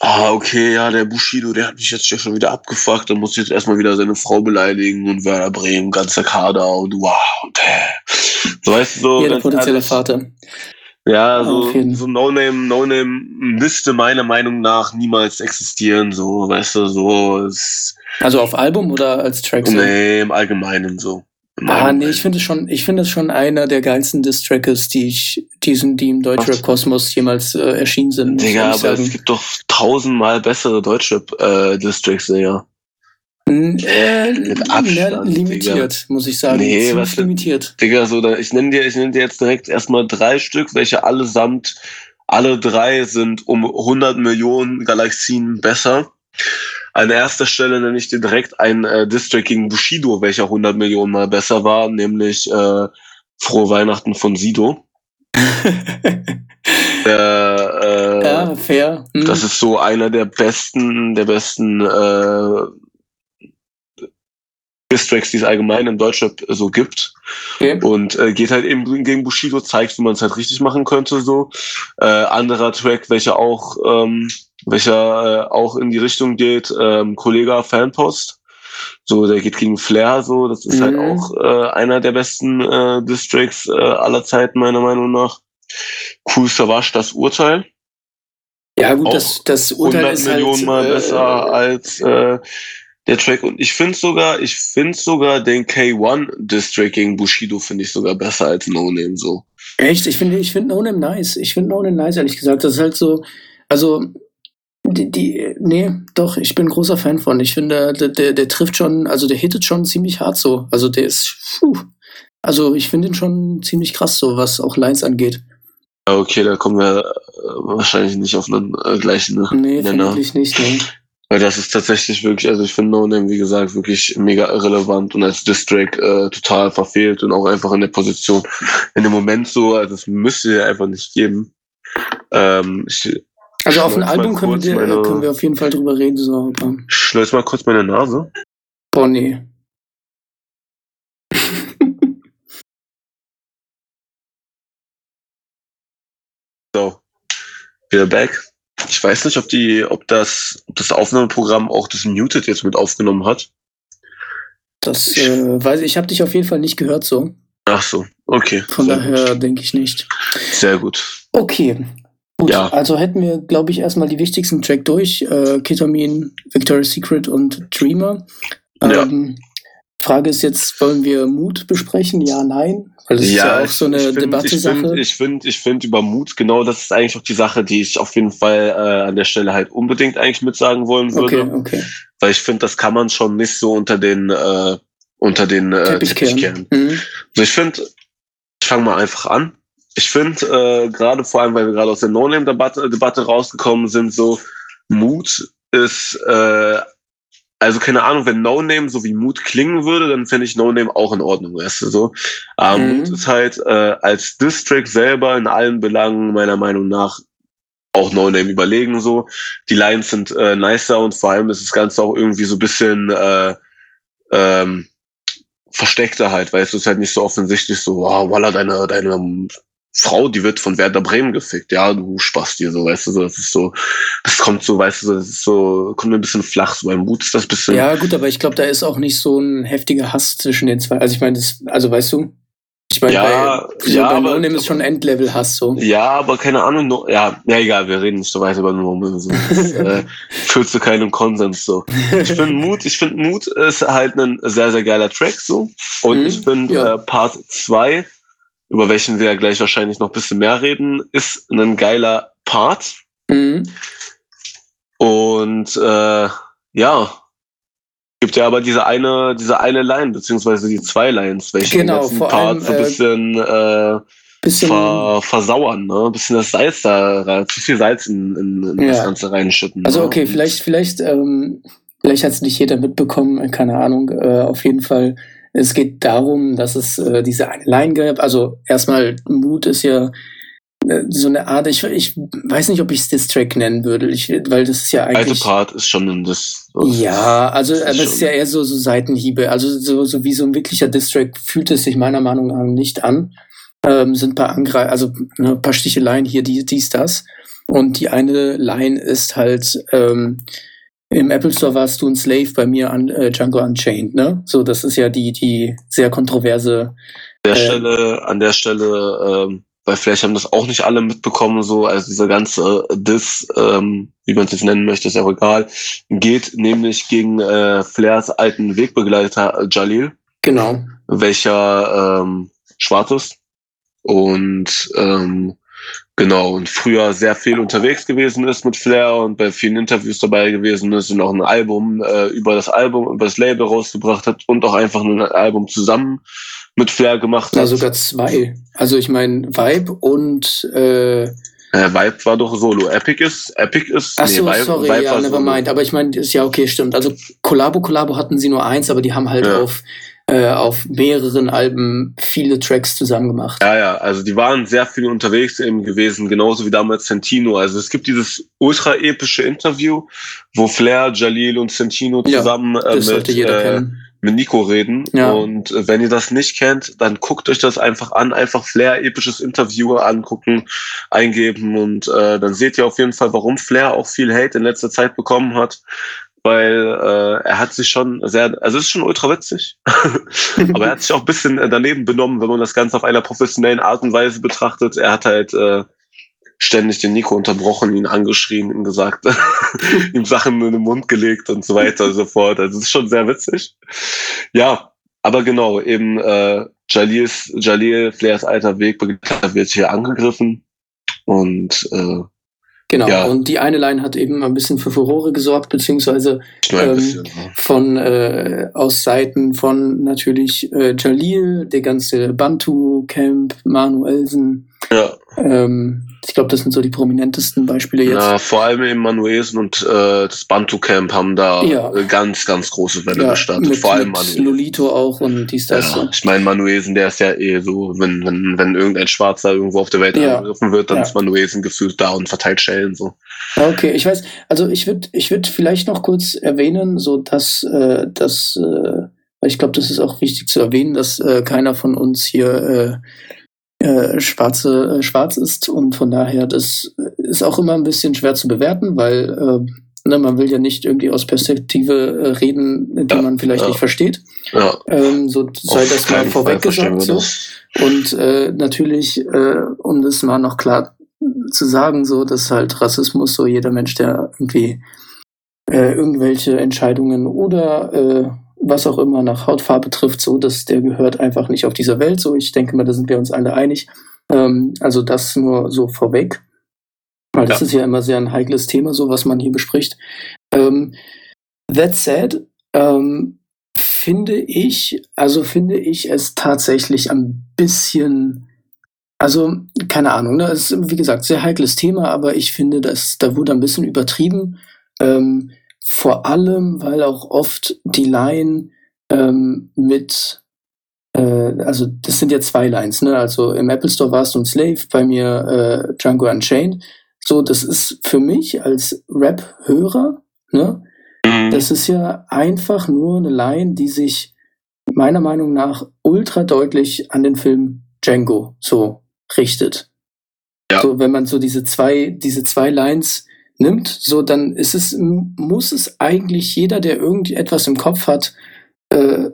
ah, okay, ja, der Bushido, der hat mich jetzt ja schon wieder abgefuckt, dann muss ich jetzt erstmal wieder seine Frau beleidigen und Werder Bremen, ganzer Kader und wow, und äh. So weißt du so. Jeder potenzielle Vater. Ja, so, so No Name, No Name müsste meiner Meinung nach niemals existieren, so, weißt du, so, es, Also auf Album oder als Track so? nee, im Allgemeinen so. Im Ah, nee, Allgemeinen. ich finde es schon, ich finde es schon einer der geilsten Diss-Trackers, die ich, diesen, die im Deutschrap Kosmos jemals äh, erschienen sind. Digga, aber es gibt doch tausendmal bessere Deutschrap-Districts, Digga. Äh, Mit Abstand, ja, limitiert, muss ich sagen. Nee, Ziemlich was limitiert. Digga, so, da, ich nenne dir, ich nenne dir jetzt direkt erstmal drei Stück, welche allesamt, alle drei sind um 100 Millionen Galaxien besser. An erster Stelle nenne ich dir direkt ein äh, District gegen Bushido, welcher 100 Millionen mal besser war, nämlich äh, Frohe Weihnachten von Sido. Der, äh, ja, fair. Hm. Das ist so einer der besten, der besten äh, Distracks, die es allgemein im Deutschrap so gibt. okay. Und äh, geht halt eben gegen Bushido, zeigt, wie man es halt richtig machen könnte. So äh, anderer Track, welcher auch, ähm, welcher äh, auch in die Richtung geht, ähm, Kollega Fanpost. So, der geht gegen Flair. So, das ist halt Mhm. auch äh, einer der besten äh, Distracks äh, aller Zeiten meiner Meinung nach. Cool Savage, das Urteil. Ja, gut, auch das, das Urteil 100 ist Millionen halt, mal äh, besser als äh, der Track. Und ich finde sogar, ich finde sogar den K1 Distrack gegen Bushido finde ich sogar besser als No Name so. Echt? Ich finde, ich finde No Name nice. Ich finde No Name nice, ehrlich gesagt. Das ist halt so, also, die, die, nee, doch, ich bin großer Fan von. Ich finde, der, der, der trifft schon, also der hittet schon ziemlich hart so. Also der ist, puh. Also ich finde ihn schon ziemlich krass so, was auch Lines angeht. Okay, da kommen wir äh, wahrscheinlich nicht auf einen äh, gleichen Nee, Nenner. vermutlich nicht, nee. Weil das ist tatsächlich wirklich, also ich finde No Name, wie gesagt, wirklich mega irrelevant und als Distrack äh, total verfehlt und auch einfach in der Position in dem Moment so, also es müsste ja einfach nicht geben. Ähm, ich Also auf ein mal Album können wir, meine- können wir auf jeden Fall drüber reden, so, schneid mal kurz meine Nase. boah, nee. So, wieder back. Ich weiß nicht, ob die, ob das, ob das Aufnahmeprogramm auch das Muted jetzt mit aufgenommen hat. Das äh, weiß ich, ich habe dich auf jeden Fall nicht gehört so. Ach so, okay. Von daher denke ich nicht. Sehr gut. Okay. Gut, Ja. also hätten wir, glaube ich, erstmal die wichtigsten Track durch. Äh, Ketamin, Victoria's Secret und Dreamer. Ja. Frage ist jetzt, wollen wir Mut besprechen? Ja, nein? Weil das ist ja auch so eine ich find- Debatte-Sache. Ich finde, ich finde, ich finde über Mut, genau, das ist eigentlich auch die Sache, die ich auf jeden Fall äh, an der Stelle halt unbedingt eigentlich mitsagen wollen würde. okay, okay. Weil ich finde, das kann man schon nicht so unter den, äh, unter den äh, Teppichkern. Teppichkehren. Mhm. Also ich finde, ich fange mal einfach an. Ich finde, äh, gerade vor allem, weil wir gerade aus der No-Name-Debatte Debatte rausgekommen sind, so Mut ist, äh, also keine Ahnung, wenn No-Name so wie Mut klingen würde, dann finde ich No-Name auch in Ordnung, weißt du so. Aber Mhm. Mut ist halt äh, als District selber in allen Belangen meiner Meinung nach auch No-Name überlegen so. Die Lines sind äh, nicer und vor allem ist das Ganze auch irgendwie so ein bisschen äh, ähm, versteckter halt, weißt du, es ist halt nicht so offensichtlich so, wow, Walla, deine, deine Frau, die wird von Werder Bremen gefickt. Ja, du Spaß dir so, weißt du, so, das ist so, das kommt so, weißt du, so, das ist so, kommt ein bisschen flach, so beim Mut ist das bisschen. Ja, gut, aber ich glaube, da ist auch nicht so ein heftiger Hass zwischen den zwei. Also ich meine, das, also weißt du, ich meine, Ja, bei, ja, bei aber- No Name ist schon Endlevel-Hass so. Ja, aber keine Ahnung, no, ja, ja, egal, wir reden nicht so weiter über Normal. So. Das äh, führt zu keinem Konsens so. Ich finde Mut, ich finde Mut ist halt ein sehr, sehr geiler Track so. Und Mhm, ich finde ja. äh, Part 2, über welchen wir ja gleich wahrscheinlich noch ein bisschen mehr reden, ist ein geiler Part. Mhm. Und äh, ja, gibt ja aber diese eine, diese eine Line, beziehungsweise die zwei Lines, welche Genau, den Part allem, so ein äh, bisschen äh, Bisschen, ver versauern, ne? Ein bisschen das Salz da, rein- zu viel Salz in, in, in das Ja. Ganze reinschütten. also ne? okay, Und- vielleicht, vielleicht, ähm, vielleicht hat es nicht jeder mitbekommen, keine Ahnung. Äh, auf jeden Fall, es geht darum, dass es äh, diese eine Line gab. Also erstmal, Mut ist ja äh, so eine Art, ich, ich weiß nicht, ob ich es Diss-Track nennen würde, ich, weil das ist ja Alte eigentlich... Part ist schon ein das. Ja, also das aber es ist ja eher so, so Seitenhiebe. Also so, so wie so ein wirklicher Distrack fühlt es sich meiner Meinung nach nicht an. Ähm, sind ein paar Angreif also ne, ein paar Sticheleien hier, die, dies, das. Und die eine Line ist halt, ähm, im Apple Store warst du ein Slave, bei mir an äh, Django Unchained, ne? So, das ist ja die, die sehr kontroverse. An der äh, Stelle, an der Stelle, ähm, weil vielleicht haben das auch nicht alle mitbekommen, so, also dieser ganze Diss, ähm, wie man es jetzt nennen möchte, ist ja auch egal, geht nämlich gegen äh, Flairs alten Wegbegleiter äh, Jalil. Genau. welcher ähm, schwarz ist und ähm, genau und früher sehr viel unterwegs gewesen ist mit Flair und bei vielen Interviews dabei gewesen ist und auch ein Album äh, über das Album über das Label rausgebracht hat und auch einfach ein Album zusammen mit Flair gemacht Ja, hat. sogar zwei. Also ich meine, Vibe und äh, äh, Vibe war doch Solo. Epic ist Epic ist Ach so, Vibe, sorry, Vibe ja, never mind. Aber ich meine, ist ja okay, stimmt. Also Collabo, Collabo hatten sie nur eins, aber die haben halt Ja. auf, äh, auf mehreren Alben viele Tracks zusammen gemacht. Ja, ja, also die waren sehr viel unterwegs eben gewesen, genauso wie damals Santino. Also es gibt dieses ultra epische Interview, wo Flair, Jalil und Santino Ja, zusammen äh, das mit, äh, mit Nico reden. Ja. Und äh, wenn ihr das nicht kennt, dann guckt euch das einfach an, einfach Flair episches Interview angucken, eingeben und äh, dann seht ihr auf jeden Fall, warum Flair auch viel Hate in letzter Zeit bekommen hat. Weil äh, er hat sich schon sehr, also es ist schon ultra witzig, aber er hat sich auch ein bisschen äh, daneben benommen, wenn man das Ganze auf einer professionellen Art und Weise betrachtet. Er hat halt äh, ständig den Nico unterbrochen, ihn angeschrien, ihm gesagt, ihm Sachen in den Mund gelegt und so weiter und so fort. Also es ist schon sehr witzig. Ja, aber genau, eben äh, Jalils, Jalil, Flairs alter Wegbegleiter wird hier angegriffen. Und äh, Genau. ja. Und die eine Line hat eben ein bisschen für Furore gesorgt, beziehungsweise Ähm, bisschen. ne? von äh, aus Seiten von natürlich äh, Jalil, der ganze Bantu-Camp, Manuelsen. Ja, Ähm, ich glaube, das sind so die prominentesten Beispiele jetzt. na, vor allem eben Manuelsen und äh, das Bantu Camp haben da Ja. ganz, ganz große Welle Ja, gestartet. mit, vor allem mit Manuelsen. Lolito auch und dies, das. Ja, ich meine, Manuelsen, der ist ja eh so, wenn, wenn, wenn irgendein Schwarzer irgendwo auf der Welt Ja. angegriffen wird, dann Ja. ist Manuelsen gefühlt da und verteilt Schellen so. Okay, ich weiß, also ich würde ich würd vielleicht noch kurz erwähnen, so dass, äh, dass äh, weil ich glaube, das ist auch wichtig zu erwähnen, dass äh, keiner von uns hier äh, äh, schwarze, äh, schwarz ist und von daher, das ist auch immer ein bisschen schwer zu bewerten, weil äh, ne, man will ja nicht irgendwie aus Perspektive äh, reden, die Ja, man vielleicht ja. nicht versteht. Ja, Ähm, so sei auf das mal vorweg gesagt. So. Und äh, natürlich, äh, um das mal noch klar zu sagen, so, dass halt Rassismus, so jeder Mensch, der irgendwie äh, irgendwelche Entscheidungen oder äh, was auch immer nach Hautfarbe trifft, so, dass der gehört einfach nicht auf dieser Welt. So, ich denke mal, da sind wir uns alle einig. Ähm, also das nur so vorweg. Weil das Ja. ist ja immer sehr ein heikles Thema, so was man hier bespricht. Ähm, that said, ähm, finde ich, also finde ich es tatsächlich ein bisschen, also keine Ahnung, ne? es ist wie gesagt sehr heikles Thema, aber ich finde, dass da wurde ein bisschen übertrieben. Ähm, vor allem, weil auch oft die Line ähm, mit, äh, also das sind ja zwei Lines, ne? Also im Apple Store warst du ein Slave, bei mir äh, Django Unchained. So, das ist für mich als Rap-Hörer, ne? Mhm. Das ist ja einfach nur eine Line, die sich meiner Meinung nach ultra deutlich an den Film Django so richtet. Ja. So, wenn man so diese zwei, diese zwei Lines nimmt, so dann ist es, muss es eigentlich jeder, der irgendetwas im Kopf hat, äh,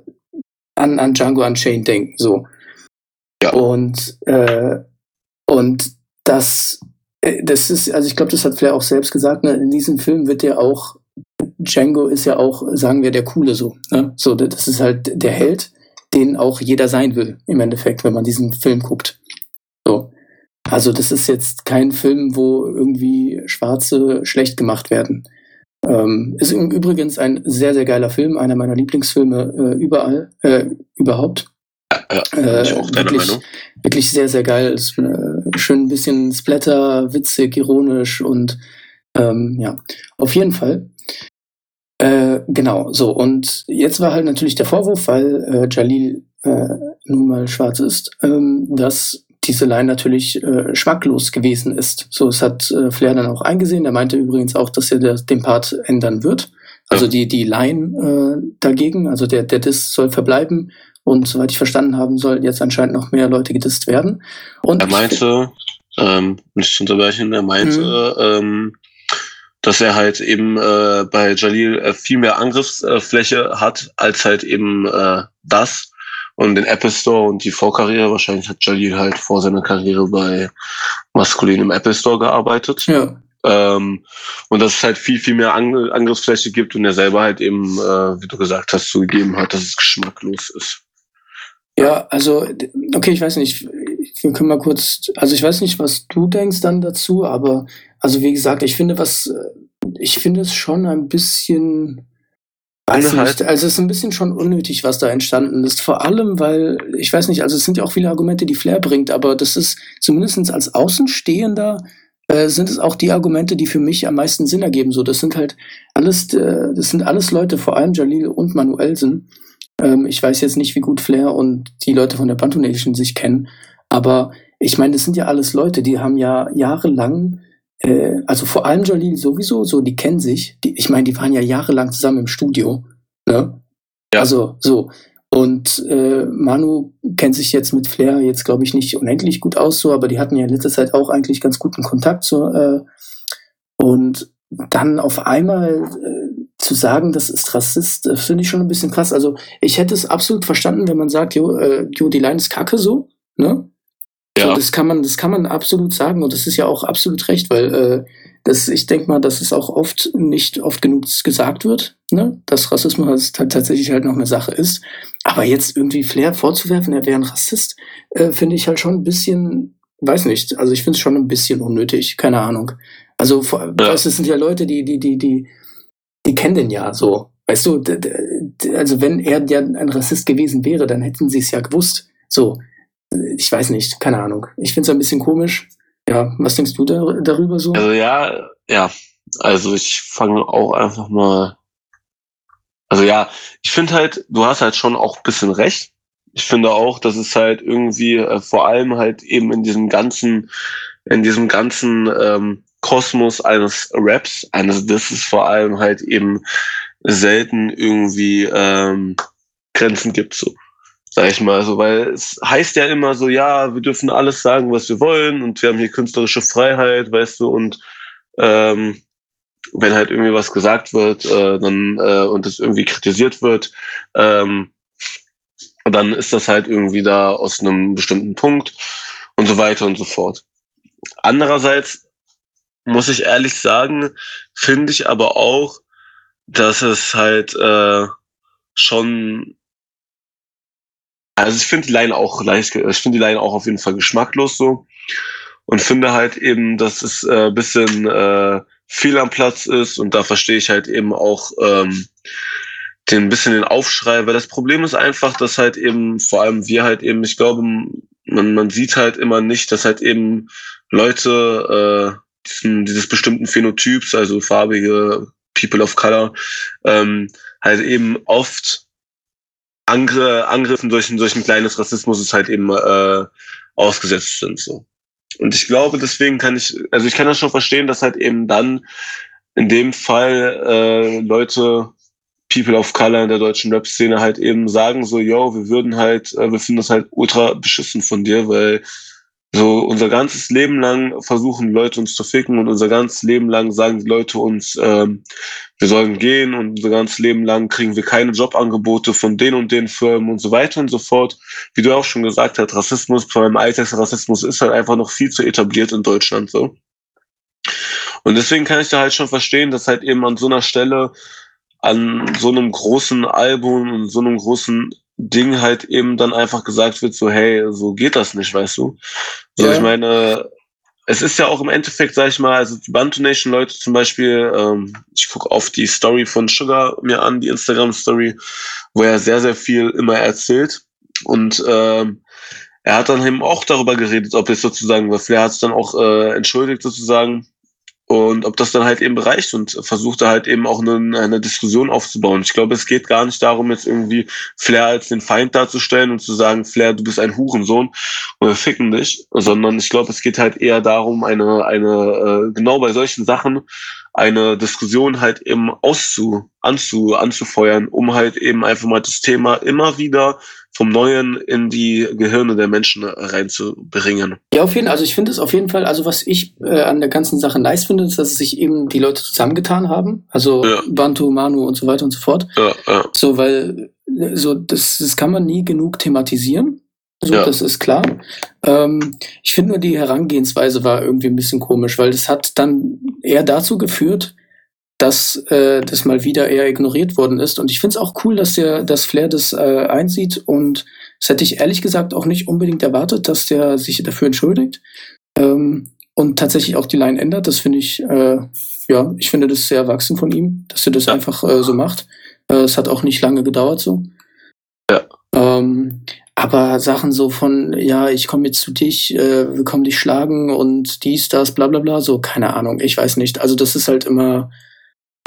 an, an Django Unchained denken. So. Ja. Und, äh, und das, äh, das ist, also ich glaube, das hat Flair auch selbst gesagt, ne, in diesem Film wird ja auch, Django ist ja auch, sagen wir, der Coole so. Ne? So, das ist halt der Held, den auch jeder sein will, im Endeffekt, wenn man diesen Film guckt. So. Also das ist jetzt kein Film, wo irgendwie Schwarze schlecht gemacht werden. Ähm, ist übrigens ein sehr, sehr geiler Film, einer meiner Lieblingsfilme äh, überall, äh, überhaupt. Ja, Äh, ich auch wirklich, Meinung. wirklich sehr, sehr geil. Ist äh, schön ein bisschen Splatter, witzig, ironisch und ähm, ja, auf jeden Fall. Äh, genau, so. Und jetzt war halt natürlich der Vorwurf, weil äh, Jalil äh, nun mal schwarz ist, ähm, dass diese Line natürlich äh, schmacklos gewesen ist. So, es hat äh, Flair dann auch eingesehen. Er meinte übrigens auch, dass er der, den Part ändern wird. Also die, die Line äh, dagegen, also der, der Diss soll verbleiben. Und soweit ich verstanden habe, sollen jetzt anscheinend noch mehr Leute gedisst werden. Und Er meinte, ähm, nicht zu unterbrechen, er meinte, ähm, dass er halt eben äh, bei Jalil äh, viel mehr Angriffsfläche hat, als halt eben äh, das. Und den Apple Store und die Vorkarriere, wahrscheinlich hat Jalil halt vor seiner Karriere bei Maskulin im Apple Store gearbeitet. ja, Ähm, und dass es halt viel, viel mehr Ang Angriffsfläche gibt und er selber halt eben, äh, wie du gesagt hast, zugegeben hat, dass es geschmacklos ist. Ja, also, okay, ich weiß nicht, wir können mal kurz, also ich weiß nicht, was du denkst dann dazu, aber, also wie gesagt, ich finde was, ich finde es schon ein bisschen, weiß nicht, also es ist ein bisschen schon unnötig, was da entstanden ist, vor allem, weil, ich weiß nicht, also es sind ja auch viele Argumente, die Flair bringt, aber das ist zumindest als Außenstehender, äh, sind es auch die Argumente, die für mich am meisten Sinn ergeben, so, das sind halt alles, äh, das sind alles Leute, vor allem Jalil und Manuelsen, ähm, ich weiß jetzt nicht, wie gut Flair und die Leute von der Bantu Nation sich kennen, aber ich meine, das sind ja alles Leute, die haben ja jahrelang, äh, also vor allem Jalil sowieso, so, die kennen sich. Die, ich meine, die waren ja jahrelang zusammen im Studio. Ne? Ja. Also so. Und äh, Manu kennt sich jetzt mit Flair jetzt, glaube ich, nicht unendlich gut aus, so, aber die hatten ja in letzter Zeit auch eigentlich ganz guten Kontakt. So, äh, und dann auf einmal äh, zu sagen, das ist Rassist, äh, finde ich schon ein bisschen krass. Also ich hätte es absolut verstanden, wenn man sagt, jo, äh, jo die Line ist kacke so, ne? So, Ja, das kann man, das kann man absolut sagen und das ist ja auch absolut recht, weil äh, das, ich denke mal, dass es auch oft nicht oft genug gesagt wird, ne? dass Rassismus halt tatsächlich halt noch eine Sache ist. Aber jetzt irgendwie Flair vorzuwerfen, er wäre ein Rassist, äh, finde ich halt schon ein bisschen, weiß nicht, also ich finde es schon ein bisschen unnötig, keine Ahnung. Also vor, Ja. weißt, du, es sind ja Leute, die, die, die, die, die kennen den ja so. Weißt du, also wenn er ja ein Rassist gewesen wäre, dann hätten sie es ja gewusst. So, ich weiß nicht, keine Ahnung. Ich finde es ein bisschen komisch. Ja, was denkst du da, darüber so? also ja, ja. Also ich fange auch einfach mal. Also ja, ich finde halt, du hast halt schon auch ein bisschen recht. Ich finde auch, dass es halt irgendwie äh, vor allem halt eben in diesem ganzen, in diesem ganzen ähm, Kosmos eines Raps, eines Disses vor allem halt eben selten irgendwie ähm, Grenzen gibt so. Sag ich mal so, weil es heißt ja immer so, ja, wir dürfen alles sagen, was wir wollen und wir haben hier künstlerische Freiheit, weißt du, und ähm, wenn halt irgendwie was gesagt wird, äh, dann äh, und es irgendwie kritisiert wird, ähm, dann ist das halt irgendwie da aus einem bestimmten Punkt und so weiter und so fort. Andererseits muss ich ehrlich sagen, finde ich aber auch, dass es halt äh, schon also ich finde die Line auch leicht, ich finde die Line auch auf jeden Fall geschmacklos so. Und finde halt eben, dass es äh, bisschen äh, viel am Platz ist und da verstehe ich halt eben auch ähm, den bisschen den Aufschrei, weil das Problem ist einfach, dass halt eben vor allem wir halt eben, ich glaube, man, man sieht halt immer nicht, dass halt eben Leute äh, diesen, dieses bestimmten Phänotyps, also farbige People of Color, ähm, halt eben oft Angr Angriffen durch, durch ein kleines Rassismus ist halt eben äh, ausgesetzt sind. So. Und ich glaube, deswegen kann ich, also ich kann das schon verstehen, dass halt eben dann in dem Fall äh, Leute, People of Color in der deutschen Rap-Szene halt eben sagen so, yo, wir würden halt, äh, wir finden das halt ultra beschissen von dir, weil so unser ganzes Leben lang versuchen Leute uns zu ficken und unser ganzes Leben lang sagen die Leute uns, ähm, wir sollen gehen und unser ganzes Leben lang kriegen wir keine Jobangebote von den und den Firmen und so weiter und so fort. Wie du auch schon gesagt hast, Rassismus, vor allem Alltagsrassismus ist halt einfach noch viel zu etabliert in Deutschland so. Und deswegen kann ich da halt schon verstehen, dass halt eben an so einer Stelle, an so einem großen Album und so einem großen Ding halt eben dann einfach gesagt wird, so, hey, so geht das nicht, weißt du? So, ja. ich meine, es ist ja auch im Endeffekt, sag ich mal, also die Bantu Nation Leute zum Beispiel, ähm, ich gucke auf die Story von Sugar mir an, die Instagram-Story, wo er sehr, sehr viel immer erzählt. Und ähm, er hat dann eben auch darüber geredet, ob es sozusagen, weil Flair hat es dann auch äh, entschuldigt sozusagen, und ob das dann halt eben reicht und versucht da halt eben auch eine, eine Diskussion aufzubauen. Ich glaube, es geht gar nicht darum, jetzt irgendwie Flair als den Feind darzustellen und zu sagen, Flair, du bist ein Hurensohn und wir ficken dich, sondern ich glaube, es geht halt eher darum, eine, eine, äh, genau bei solchen Sachen eine Diskussion halt eben auszu, anzu, anzufeuern, um halt eben einfach mal das Thema immer wieder vom Neuen in die Gehirne der Menschen reinzubringen. Ja, auf jeden Fall. Also ich finde es auf jeden Fall, also was ich äh, an der ganzen Sache nice finde, ist, dass sich eben die Leute zusammengetan haben. Also ja. Bantu, Manu und so weiter und so fort. Ja, ja. So, weil so das, das kann man nie genug thematisieren. So, ja. das ist klar. Ähm, ich finde nur die Herangehensweise war irgendwie ein bisschen komisch, weil das hat dann eher dazu geführt, dass äh, das mal wieder eher ignoriert worden ist. Und ich finde es auch cool, dass der, dass Flair das äh, einsieht. Und das hätte ich ehrlich gesagt auch nicht unbedingt erwartet, dass der sich dafür entschuldigt ähm, und tatsächlich auch die Line ändert. Das finde ich, äh, ja, ich finde das sehr erwachsen von ihm, dass er das einfach äh, so macht. Äh, es hat auch nicht lange gedauert so. Ja. Ähm, aber Sachen so von, ja, ich komme jetzt zu dich, äh, wir kommen dich schlagen und dies, das, bla bla bla, so, keine Ahnung, ich weiß nicht. Also das ist halt immer,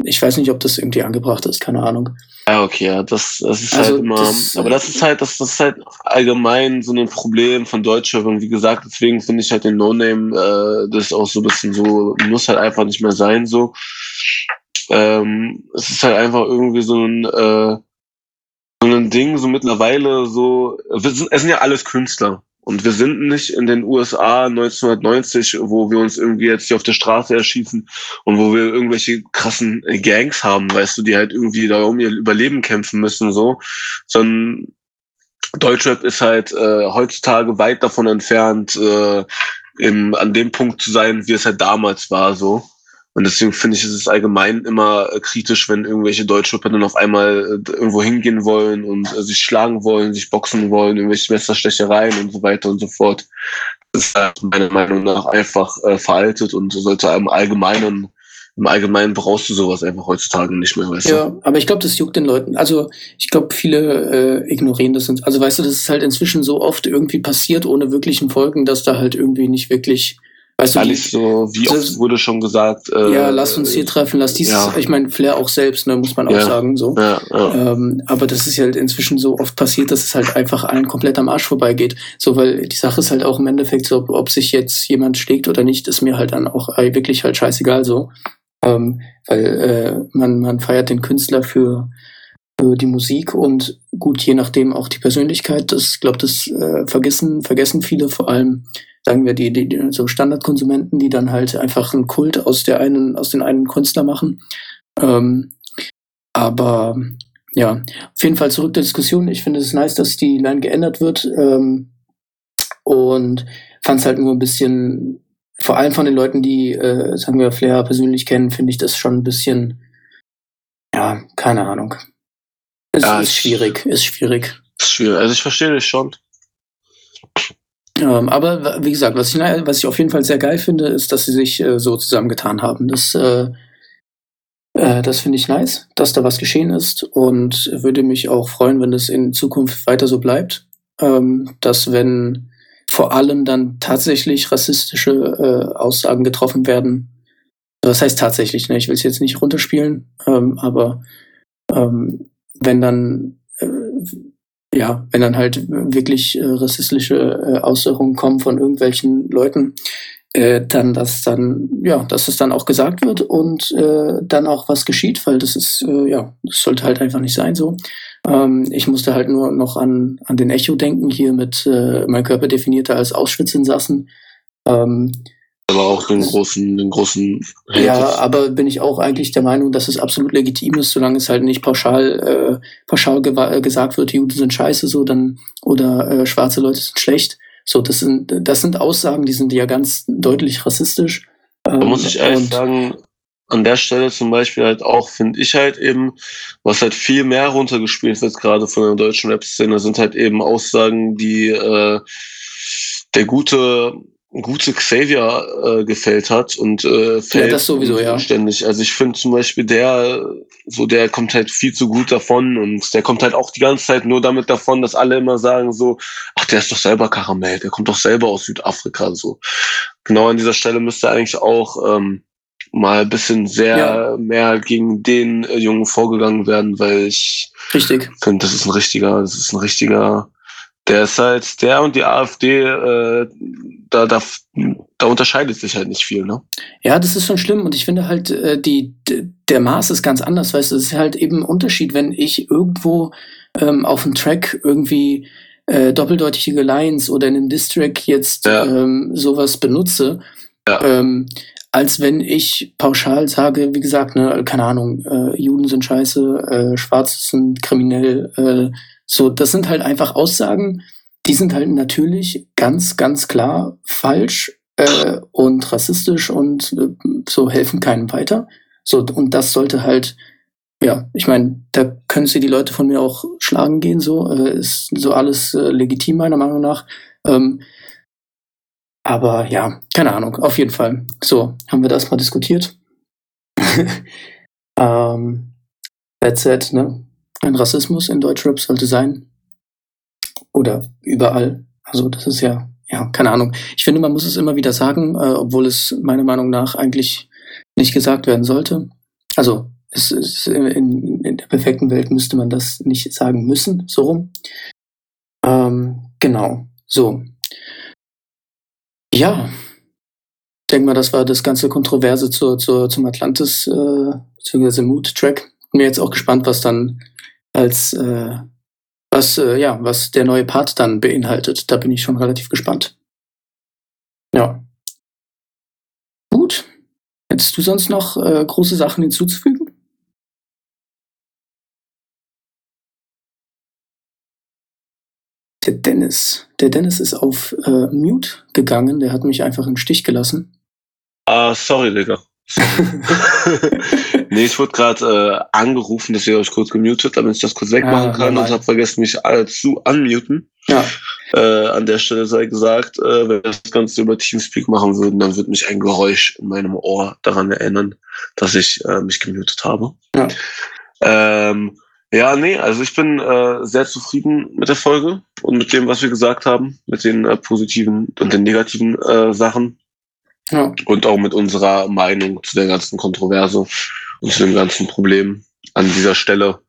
ich weiß nicht, ob das irgendwie angebracht ist, keine Ahnung. Ja, okay, ja, das, das ist also halt immer, das, aber das ist halt, das, das ist halt allgemein so ein Problem von Deutschrap wie gesagt, deswegen finde ich halt den No-Name, äh, das ist auch so ein bisschen so, muss halt einfach nicht mehr sein, so. Ähm, es ist halt einfach irgendwie so ein, äh, so ein Ding, so mittlerweile so, es sind ja alles Künstler. Und wir sind nicht in den USA 1990, wo wir uns irgendwie jetzt hier auf der Straße erschießen und wo wir irgendwelche krassen Gangs haben, weißt du, die halt irgendwie da um ihr Überleben kämpfen müssen, so. Sondern Deutschrap ist halt äh, heutzutage weit davon entfernt, äh, im, an dem Punkt zu sein, wie es halt damals war, so. Und deswegen finde ich, ist es allgemein immer äh, kritisch, wenn irgendwelche Deutschrapper dann auf einmal äh, irgendwo hingehen wollen und äh, sich schlagen wollen, sich boxen wollen, irgendwelche Messerstechereien und so weiter und so fort. Das ist halt meiner Meinung nach einfach äh, veraltet und sollte im Allgemeinen im Allgemeinen brauchst du sowas einfach heutzutage nicht mehr, weißt du? Ja, aber ich glaube, das juckt den Leuten. Also ich glaube, viele äh, ignorieren das. Also weißt du, das ist halt inzwischen so oft irgendwie passiert, ohne wirklichen Folgen, dass da halt irgendwie nicht wirklich Weißt du, Alles so, wie oft wurde schon gesagt. Äh, ja, lass uns hier treffen, lass dies. Ja. Ich meine, Flair auch selbst, ne, muss man auch ja. sagen. so. Ja, ähm, aber das ist halt inzwischen so oft passiert, dass es halt einfach allen komplett am Arsch vorbeigeht. So, weil die Sache ist halt auch im Endeffekt so, ob, ob sich jetzt jemand schlägt oder nicht, ist mir halt dann auch äh, wirklich halt scheißegal so. Ähm, weil äh, man, man feiert den Künstler für, für die Musik und gut, je nachdem auch die Persönlichkeit. Das glaube, das äh, vergessen, vergessen viele vor allem sagen wir, die, die, so Standardkonsumenten, die dann halt einfach einen Kult aus der einen, aus den einen Künstler machen. Ähm, aber ja, auf jeden Fall zurück zur Diskussion. Ich finde es nice, dass die Line geändert wird. Ähm, und fand es halt nur ein bisschen, vor allem von den Leuten, die, äh, sagen wir, Flair persönlich kennen, finde ich das schon ein bisschen, ja, keine Ahnung. Es ja, ist schwierig, ist schwierig. Ist schwierig. Also ich verstehe dich schon. Ähm, aber wie gesagt, was ich, was ich auf jeden Fall sehr geil finde, ist, dass sie sich äh, so zusammengetan haben. Das, äh, äh, das finde ich nice, dass da was geschehen ist und würde mich auch freuen, wenn das in Zukunft weiter so bleibt. Ähm, dass wenn vor allem dann tatsächlich rassistische äh, Aussagen getroffen werden, das heißt tatsächlich, ne? ich will es jetzt nicht runterspielen, ähm, aber ähm, wenn dann ja, wenn dann halt wirklich äh, rassistische äh, Äußerungen kommen von irgendwelchen Leuten, äh, dann, dass dann, ja, dass es dann auch gesagt wird und äh, dann auch was geschieht, weil das ist, äh, ja, das sollte halt einfach nicht sein so. Ähm, ich musste halt nur noch an, an den Echo denken, hier mit äh, mein Körper definierte als Auschwitz-Insassen. Ähm, aber auch den großen, den großen. Ja, aber bin ich auch eigentlich der Meinung, dass es absolut legitim ist, solange es halt nicht pauschal, äh, pauschal äh, gesagt wird, Juden sind scheiße, so dann oder äh, schwarze Leute sind schlecht. So, das sind, das sind Aussagen, die sind ja ganz deutlich rassistisch. Ähm, da muss ich ehrlich sagen, an der Stelle zum Beispiel halt auch, finde ich halt eben, was halt viel mehr runtergespielt wird, gerade von der deutschen Rap-Szene, sind halt eben Aussagen, die äh, der gute gute Xavier äh, gefällt hat und äh, fällt ja, das sowieso, ja. ständig. Also ich finde zum Beispiel der, so der kommt halt viel zu gut davon und der kommt halt auch die ganze Zeit nur damit davon, dass alle immer sagen so, ach der ist doch selber Karamell, der kommt doch selber aus Südafrika so. Genau an dieser Stelle müsste eigentlich auch ähm, mal ein bisschen sehr ja. mehr gegen den äh, Jungen vorgegangen werden, weil ich Richtig. finde, das ist ein richtiger, das ist ein richtiger, der ist halt, der und die AfD, äh, da, da, da unterscheidet sich halt nicht viel, ne? Ja, das ist schon schlimm und ich finde halt, äh, die, der Maß ist ganz anders, weißt du, es ist halt eben ein Unterschied, wenn ich irgendwo ähm, auf dem Track irgendwie äh, doppeldeutige Lines oder in einem Distrack jetzt ja. ähm, sowas benutze, ja. ähm, als wenn ich pauschal sage, wie gesagt, ne, keine Ahnung, äh, Juden sind scheiße, äh, Schwarze sind kriminell. Äh, so, das sind halt einfach Aussagen, die sind halt natürlich ganz, ganz klar falsch äh, und rassistisch und äh, so helfen keinem weiter. So, und das sollte halt, ja, ich meine, da können sie die Leute von mir auch schlagen gehen, so, äh, ist so alles äh, legitim meiner Meinung nach. Ähm, aber ja, keine Ahnung, auf jeden Fall. So, haben wir das mal diskutiert. ähm, that's it, ne? Ein Rassismus in Deutschrap sollte sein. Oder überall. Also, das ist ja, ja, keine Ahnung. Ich finde, man muss es immer wieder sagen, äh, obwohl es meiner Meinung nach eigentlich nicht gesagt werden sollte. Also, es ist in, in der perfekten Welt müsste man das nicht sagen müssen, so rum. Ähm, genau. So, ja, ich denke mal, das war das ganze Kontroverse zur, zur, zum Atlantis äh, bzw. Mood-Track. Bin mir jetzt auch gespannt, was dann als äh, was äh, ja was der neue Part dann beinhaltet. Da bin ich schon relativ gespannt. Ja. Gut. Hättest du sonst noch äh, große Sachen hinzuzufügen? Der Dennis. Der Dennis ist auf äh, Mute gegangen. Der hat mich einfach im Stich gelassen. Ah, sorry, Digga. nee, ich wurde gerade äh, angerufen, dass ihr euch kurz gemutet, damit ich das kurz wegmachen ah, kann und habe vergessen, mich alle zu unmuten. Ja. Äh, an der Stelle sei gesagt, äh, wenn wir das Ganze über Teamspeak machen würden, dann würde mich ein Geräusch in meinem Ohr daran erinnern, dass ich äh, mich gemutet habe. Ja. Ähm, ja, nee, also ich bin äh, sehr zufrieden mit der Folge und mit dem, was wir gesagt haben, mit den äh, positiven und den negativen äh, Sachen. Ja. Und auch mit unserer Meinung zu der ganzen Kontroverse und zu dem ganzen Problem an dieser Stelle.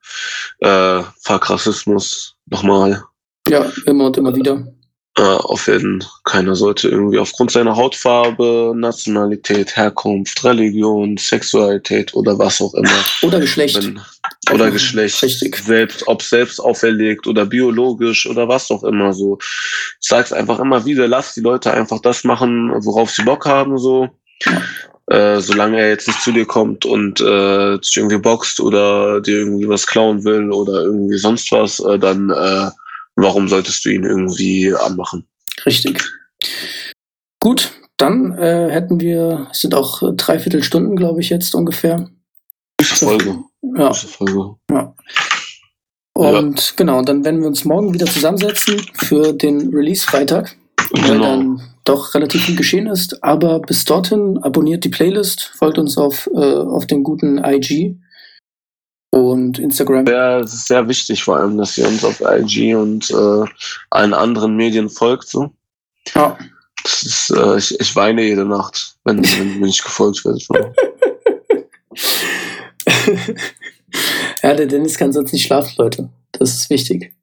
Äh, Fuck Rassismus nochmal. Ja, immer und immer wieder äh, auf jeden keiner sollte irgendwie aufgrund seiner Hautfarbe, Nationalität, Herkunft, Religion, Sexualität oder was auch immer. Oder Geschlecht. Wenn, oder Geschlecht. Richtig. Selbst, ob selbst auferlegt oder biologisch oder was auch immer so. Ich sag's einfach immer wieder, lass die Leute einfach das machen, worauf sie Bock haben, so. Äh, solange er jetzt nicht zu dir kommt und äh, dich irgendwie boxt oder dir irgendwie was klauen will oder irgendwie sonst was, äh, dann äh, warum solltest du ihn irgendwie anmachen? Richtig. Gut, dann äh, hätten wir, es sind auch dreiviertel Stunden, glaube ich, jetzt ungefähr. Folge. Ja. Folge. ja. Und ja. genau, dann werden wir uns morgen wieder zusammensetzen für den Release-Freitag. Genau. Weil dann doch relativ viel geschehen ist. Aber bis dorthin abonniert die Playlist, folgt uns auf, äh, auf den guten IG und Instagram. Ja, es ist sehr wichtig, vor allem, dass ihr uns auf IG und äh, allen anderen Medien folgt. So. Ja. Ist, äh, ich, ich weine jede Nacht, wenn, wenn mir nicht gefolgt wird. ja, der Dennis kann sonst nicht schlafen, Leute. Das ist wichtig.